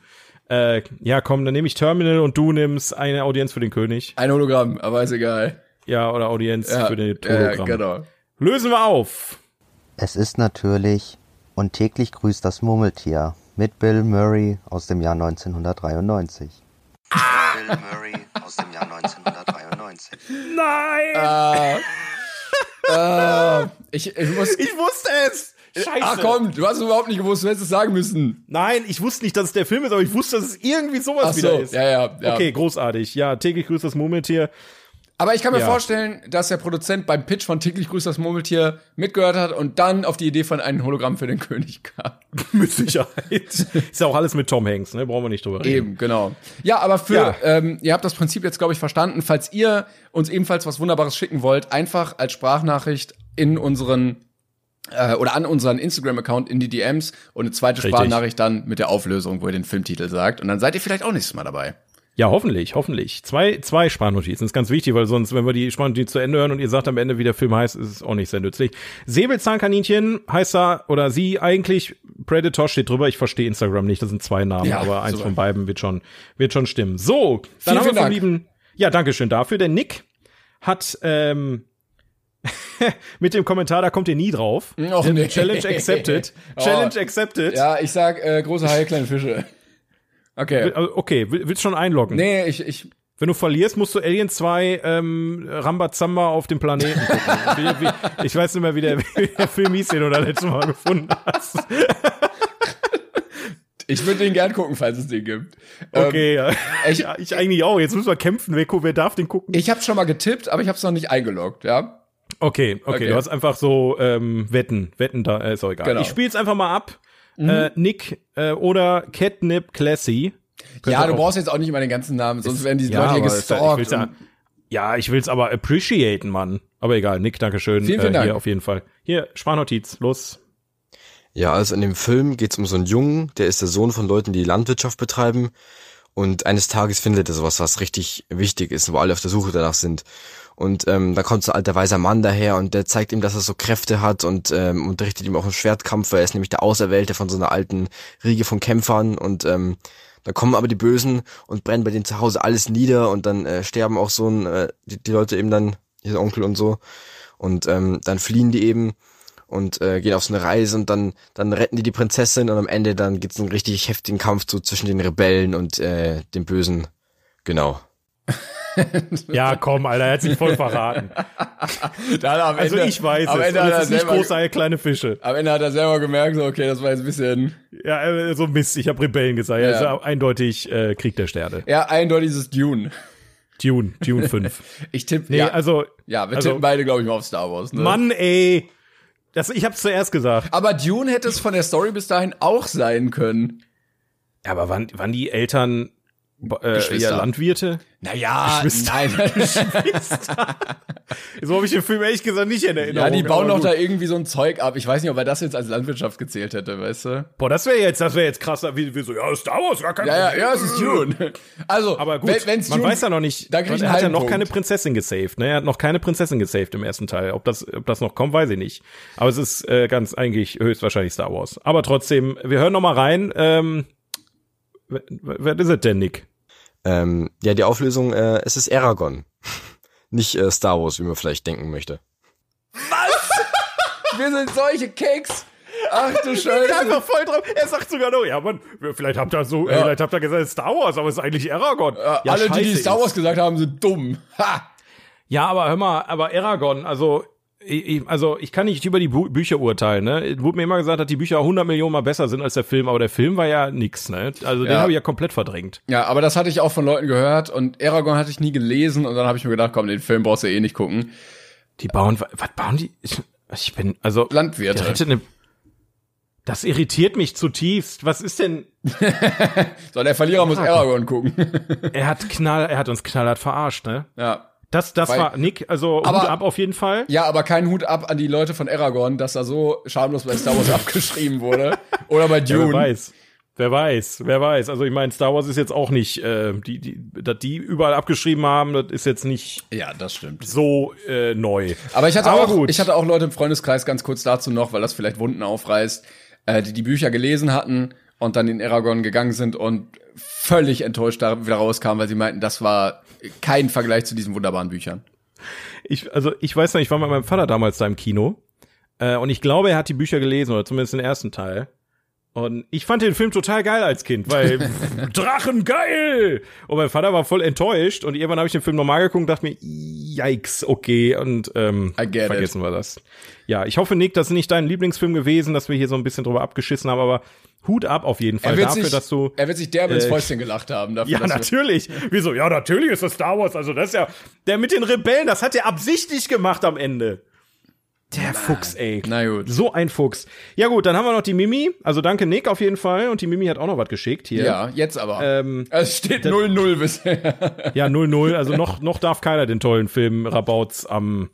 B: Äh, ja, komm, dann nehme ich Terminal und du nimmst eine Audienz für den König.
A: Ein Hologramm, aber ist egal.
B: Ja, oder Audienz ja, für den Hologramm.
A: Ja, genau.
B: Lösen wir auf.
C: Es ist natürlich und täglich grüßt das Murmeltier mit Bill Murray aus dem Jahr 1993. Bill Murray aus dem Jahr 1993.
B: Nein!
A: Äh, ich, ich muss.
B: Ich wusste es! Scheiße.
A: Ach komm, du hast überhaupt nicht gewusst, du hättest es sagen müssen.
B: Nein, ich wusste nicht, dass es der Film ist, aber ich wusste, dass es irgendwie sowas
A: Ach
B: wieder
A: so,
B: ist.
A: ja, ja, ja.
B: Okay, großartig. Ja, täglich grüßt das Murmeltier.
A: Aber ich kann mir
B: Ja.
A: vorstellen, dass der Produzent beim Pitch von Täglich grüßt das Murmeltier mitgehört hat und dann auf die Idee von einem Hologramm für den König kam.
B: Mit Sicherheit. ist ja auch alles mit Tom Hanks, ne? Brauchen wir nicht drüber reden.
A: Eben, genau. Ja, aber für,
B: Ja.
A: Ähm, ihr habt das Prinzip jetzt, glaube ich, verstanden. Falls ihr uns ebenfalls was Wunderbares schicken wollt, einfach als Sprachnachricht in unseren äh, oder an unseren Instagram-Account in die DMs und eine zweite
B: Richtig.
A: Sprachnachricht dann mit der Auflösung, wo ihr den Filmtitel sagt. Und dann seid ihr vielleicht auch nächstes Mal dabei.
B: Ja, hoffentlich, hoffentlich. Zwei, zwei Sprachnotizen ist ganz wichtig, weil sonst, wenn wir die Sprachnotiz zu Ende hören und ihr sagt am Ende, wie der Film heißt, ist es auch nicht sehr nützlich. Säbelzahnkaninchen heißt er oder sie eigentlich. Predator steht drüber. Ich verstehe Instagram nicht. Das sind zwei Namen,
A: Ja,
B: aber eins
A: super.
B: von beiden wird schon, wird schon stimmen. So, dann
A: Vielen,
B: haben wir vom
A: Dank.
B: lieben, ja, danke schön dafür. Der Nick hat, ähm, mit dem Kommentar, da kommt ihr nie drauf.
A: Och, nee.
B: Challenge accepted.
A: Oh.
B: Challenge accepted.
A: Ja, ich sag äh, große Haie, kleine Fische. Okay.
B: Also, Okay, will- willst schon einloggen?
A: Nee, ich, ich,
B: Wenn du verlierst, musst du Alien 2 ähm, Rambazamba auf dem Planeten gucken. wie, ich weiß nicht mehr, wie der, wie der Film hieß, den du da letztes Mal gefunden hast.
A: ich würde den gern gucken, falls es den gibt.
B: Okay, ja.
A: ich-
B: ich eigentlich auch. Jetzt müssen wir kämpfen. Wer, wer darf den gucken?
A: Ich habe schon mal getippt, aber ich habe es noch nicht eingeloggt, ja?
B: Okay, okay,
A: Okay.
B: du hast einfach so ähm, Wetten. Wetten, da äh, ist auch egal.
A: Genau.
B: Ich spiel's einfach mal ab. Äh, Nick äh, oder Catnip Classy. Könnt
A: ja, du
B: auch-
A: brauchst jetzt auch nicht mal den ganzen Namen, sonst werden die
B: Ja,
A: Leute hier
B: aber ist ja- ich
A: gestalkt.
B: will's ja, ich will's aber appreciaten, Mann. Aber egal, Nick, Dankeschön.
A: Vielen, vielen
B: äh, Hier
A: Dank.
B: auf jeden Fall. Hier, Sprachnotiz, los.
D: Ja, also in dem Film geht's um so einen Jungen, der ist der Sohn von Leuten, die Landwirtschaft betreiben. Und eines Tages findet er sowas, was richtig wichtig ist, wo alle auf der Suche danach sind. Und ähm, da kommt so ein alter weiser Mann daher und der zeigt ihm, dass er so Kräfte hat und ähm, unterrichtet ihm auch einen Schwertkampf, weil er ist nämlich der Auserwählte von so einer alten Riege von Kämpfern. Und ähm, dann kommen aber die Bösen und brennen bei denen zu Hause alles nieder und dann äh, sterben auch so ein, äh, die, die Leute eben dann, ihr Onkel und so. Und ähm, dann fliehen die eben und äh, gehen auf so eine Reise und dann dann retten die die Prinzessin und am Ende dann gibt's einen richtig heftigen Kampf so zwischen den Rebellen und äh, dem Bösen. Genau.
B: Ja, komm, Alter, er hat sich voll verraten. Also
A: Ende,
B: ich weiß
A: am
B: es.
A: Ende, hat
B: es
A: er
B: ist nicht groß, Eier, kleine Fische.
A: am Ende hat er selber gemerkt, so, okay, das war jetzt ein bisschen,
B: Ja, äh, so Mist, ich habe Rebellen gesagt. Ja, ist ja eindeutig äh, Krieg der Sterne.
A: ja, eindeutig dieses Dune.
B: Dune, Dune 5.
A: Ich tippe,
B: Nee,
A: ja,
B: also,
A: ja, wir
B: also-
A: tippen beide, glaube ich, mal auf Star Wars. Ne?
B: Mann, ey. Das, ich hab's zuerst gesagt.
A: Aber Dune hätte es von der Story bis dahin auch sein können.
B: Ja, aber waren, waren die Eltern äh, ja Landwirte?
A: Naja,
B: Geschwister.
A: nein.
B: So habe ich den Film ehrlich gesagt nicht in Erinnerung.
A: ja, die bauen doch da irgendwie so ein Zeug ab. Ich weiß nicht, ob er das jetzt als Landwirtschaft gezählt hätte, weißt du?
B: Boah, das wäre jetzt, das wäre jetzt krasser, wie, wie so, ja, Star Wars, gar kein
A: Ja, ja,
B: Problem.
A: ja, es ist Dune. Also,
B: Aber gut,
A: wenn,
B: man
A: Dune,
B: weiß ja noch nicht,
A: da krieg ich
B: er hat ja noch keine Prinzessin gesaved, ne? Er hat noch keine Prinzessin gesaved im ersten Teil. Ob das, ob das noch kommt, weiß ich nicht. Aber es ist äh, ganz eigentlich höchstwahrscheinlich Star Wars. Aber trotzdem, wir hören noch mal rein. Ähm, wer, wer ist es denn, Nick?
D: Ähm, ja, die Auflösung, äh, es ist Aragon. Nicht äh, Star Wars, wie man vielleicht denken möchte.
A: Wir sind solche Keks. Ach du
B: Ich bin
A: Scheiße.
B: einfach voll drauf. Er sagt sogar noch, ja, man, vielleicht habt ihr so,
A: Ja.
B: vielleicht habt ihr gesagt Star Wars, aber es ist eigentlich Aragon.
A: Ja, alle, die, die
B: scheiße
A: Star Wars
B: ist-
A: gesagt haben, sind dumm. Ha!
B: Ja, aber hör mal, aber Aragon, also ich, also ich kann nicht über die Bu Bücher urteilen, ne? Es Wurde mir immer gesagt, dass die Bücher 100 Millionen mal besser sind als der Film, aber der Film war ja nix, ne? Also den
A: Ja.
B: habe ich ja komplett verdrängt.
A: Ja, aber das hatte ich auch von Leuten gehört und Aragorn hatte ich nie gelesen und dann habe ich mir gedacht, komm, den Film brauchst du eh nicht gucken.
B: Die bauen, wa- was bauen die? Ich, bin, also
A: Landwirte.
B: eine, das irritiert mich zutiefst. Was ist denn?
A: So, der Verlierer muss Aragorn gucken.
B: Er hat knall, er hat uns knallhart verarscht, ne?
A: ja.
B: Das, das
A: Weil-
B: war Nick, also
A: Aber-
B: Hut ab auf jeden Fall.
A: Ja, aber kein Hut ab an die Leute von Aragorn, dass da so schamlos bei Star Wars abgeschrieben wurde. Oder bei
B: Ja, wer
A: Dune.
B: weiß. Wer weiß, wer weiß. Also ich meine, Star Wars ist jetzt auch nicht, äh, die, die, dass die überall abgeschrieben haben, das ist jetzt nicht
A: ja, das stimmt.
B: so äh, neu.
A: Aber ich hatte
B: Aber
A: auch,
B: gut.
A: ich hatte auch Leute im Freundeskreis ganz kurz dazu noch, weil das vielleicht Wunden aufreißt, äh, die die Bücher gelesen hatten und dann in Aragorn gegangen sind und völlig enttäuscht da wieder rauskamen, weil sie meinten, das war kein Vergleich zu diesen wunderbaren Büchern.
B: Ich, also ich weiß noch, ich war mit meinem Vater damals da im Kino äh, und ich glaube, er hat die Bücher gelesen oder zumindest den ersten Teil. Und ich fand den Film total geil als Kind, weil Drachen geil! Und mein Vater war voll enttäuscht und irgendwann habe ich den Film nochmal geguckt und dachte mir, yikes, okay, und ähm,
A: get it.
B: vergessen wir das. Ja, ich hoffe, Nick, das ist nicht dein Lieblingsfilm gewesen, dass wir hier so ein bisschen drüber abgeschissen haben, aber Hut ab auf jeden Fall
A: Er wird,
B: dafür,
A: sich,
B: dass du.
A: er wird sich derbe ins
B: äh,
A: Fäustchen gelacht haben. Dafür,
B: Ja, natürlich. Wieso? Ja, natürlich ist das Star Wars. Also das ist ja der mit den Rebellen, das hat er absichtlich gemacht am Ende. Der Fuchs, ey.
A: Na gut.
B: So ein Fuchs. Ja gut, dann haben wir noch die Mimi. Also danke Nick auf jeden Fall. Und die Mimi hat auch noch was geschickt hier.
A: Ja, jetzt aber.
B: Ähm,
A: es steht 0-0 bisher.
B: ja, 0-0. Also noch, noch darf keiner den tollen Film Rabauts am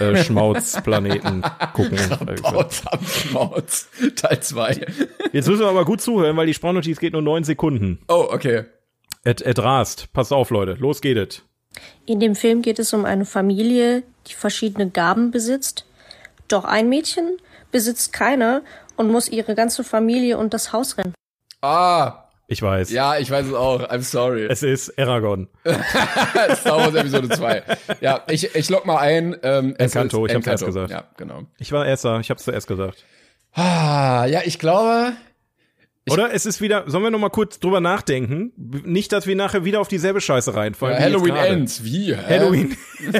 B: äh, Schmauz-Planeten gucken.
A: Bautz am Schmauz. Teil 2.
B: Jetzt müssen wir aber gut zuhören, weil die Sprachnotiz geht nur neun Sekunden.
A: Oh, okay.
B: Et, et rast. Passt auf, Leute. Los geht es.
E: In dem Film geht es um eine Familie, die verschiedene Gaben besitzt. Doch ein Mädchen besitzt keine und muss ihre ganze Familie und das Haus rennen.
A: Ah,
B: Ich weiß.
A: ja, ich weiß es auch. I'm sorry.
B: Es ist Aragon.
A: Star Wars Episode 2. Ja, ich, ich log mal ein. Ähm, es
B: Encanto, ich hab's erst gesagt.
A: Ja, genau.
B: Ich war erster, ich hab's zuerst gesagt.
A: Ah, ja, ich glaube,
B: Oder es ist wieder, sollen wir noch mal kurz drüber nachdenken? Nicht, dass wir nachher wieder auf dieselbe Scheiße reinfallen. wie
A: Halloween. Ends. Wie? Hä?
B: Halloween.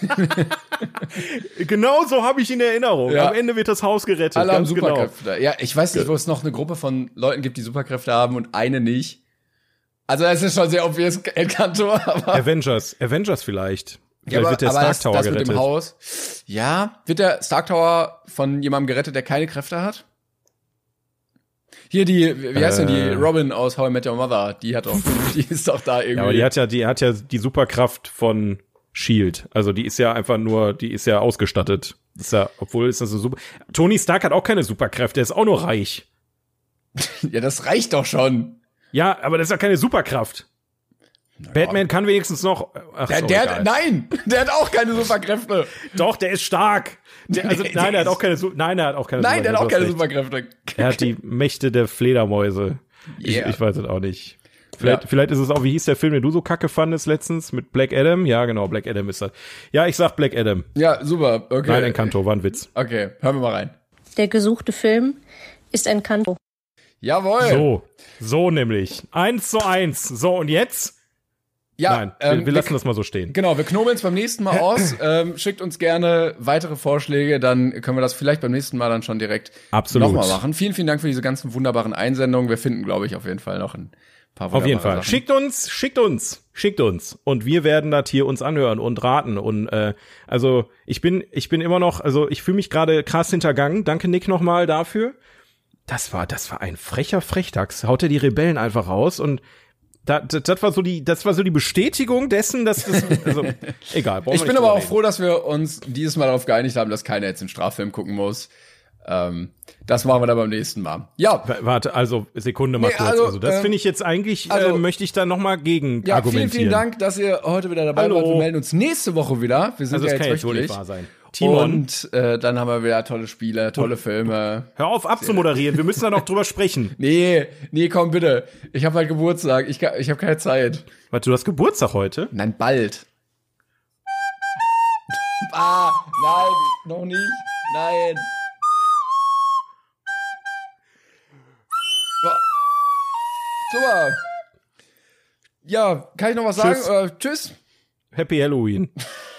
B: genau so habe ich in Erinnerung.
A: Ja.
B: Am Ende wird das Haus gerettet.
A: Alle haben
B: genau.
A: Superkräfte. Ja, ich weiß nicht, wo es noch eine Gruppe von Leuten gibt, die Superkräfte haben und eine nicht. Also das ist schon sehr obvious Encanto, aber,
B: Avengers. Avengers vielleicht. Vielleicht
A: ja, aber,
B: wird der
A: aber
B: Stark
A: das,
B: Tower
A: das mit
B: gerettet.
A: dem Haus. Ja, wird der Stark Tower von jemandem gerettet, der keine Kräfte hat? Hier die, wie heißt denn die
B: Äh.
A: Robin aus How I Met Your Mother? Die hat doch, die ist doch da irgendwie.
B: Ja, aber die hat ja, die hat ja die Superkraft von Shield. Also die ist ja einfach nur, die ist ja ausgestattet. Ist ja, obwohl ist das so super. Tony Stark hat auch keine Superkräfte, er ist auch nur reich.
A: ja, das reicht doch schon.
B: Ja, aber das ist ja keine Superkraft. Batman kann wenigstens noch. Ach,
A: Der,
B: so,
A: der hat, nein, der hat auch keine Superkräfte.
B: Doch, der ist stark. Der, also,
A: Nee,
B: nein,
A: der
B: er hat auch keine. Nein, er hat auch keine.
A: Nein, der hat auch keine
B: Superkräfte.
A: Superkräfte.
B: Er hat die Mächte der Fledermäuse.
A: Yeah.
B: Ich, ich weiß es auch nicht. Vielleicht,
A: Ja.
B: vielleicht ist es auch, wie hieß der Film, den du so kacke fandest letztens mit Black Adam? Ja, genau, Black Adam ist das. Ja, ich sag Black Adam.
A: Ja, super. Okay.
B: Nein, Encanto, war ein Witz.
A: Okay, hören wir mal rein.
E: Der gesuchte Film ist Encanto.
A: Jawohl.
B: So, so nämlich. Eins zu eins. So, und jetzt?
A: Ja,
B: Nein,
A: ähm,
B: wir, wir lassen das mal so stehen.
A: Genau, wir knobeln es beim nächsten Mal aus. ähm, schickt uns gerne weitere Vorschläge, dann können wir das vielleicht beim nächsten Mal dann schon direkt
B: Absolut.
A: nochmal machen. Vielen, vielen Dank für diese ganzen wunderbaren Einsendungen. Wir finden, glaube ich, auf jeden Fall noch ein paar
B: Auf jeden Fall.
A: Sachen.
B: Schickt uns, schickt uns, schickt uns. Und wir werden das hier uns anhören und raten. Und äh, also ich bin, ich bin immer noch, also ich fühle mich gerade krass hintergangen. Danke Nick nochmal dafür. Das war, das war ein frecher Frechdachs. Haut er die Rebellen einfach raus und da, das, das war so die, das war so die Bestätigung dessen, dass das, also egal.
A: Ich bin aber auch
B: reden.
A: froh, dass wir uns dieses Mal darauf geeinigt haben, dass keiner jetzt den Straffilm gucken muss. Ähm, das machen wir dann beim nächsten Mal. Ja,
B: Warte, also Sekunde mal
A: Nee,
B: kurz.
A: also,
B: Also, das
A: ähm,
B: finde ich jetzt eigentlich,
A: also-
B: äh, möchte ich da noch mal gegen
A: ja
B: argumentieren.
A: vielen, vielen Dank, dass ihr heute wieder dabei
B: Hallo.
A: wart. Wir melden uns nächste Woche wieder. Wir sind
B: Also
A: ja jetzt
B: jetzt
A: wöchentlich.
B: wahr sein. Timon,
A: Und äh, dann haben wir wieder tolle Spiele, tolle Filme.
B: hör auf abzumoderieren. Wir müssen da noch drüber sprechen.
A: Nee, nee, komm bitte. Ich habe halt Geburtstag. Ich, ich habe keine Zeit.
B: Warte, du hast Geburtstag heute?
A: Nein, bald. ah, nein, noch nicht. Nein. Super. Ja, kann ich noch was sagen?
B: Tschüss.
A: Äh, tschüss.
B: Happy Halloween.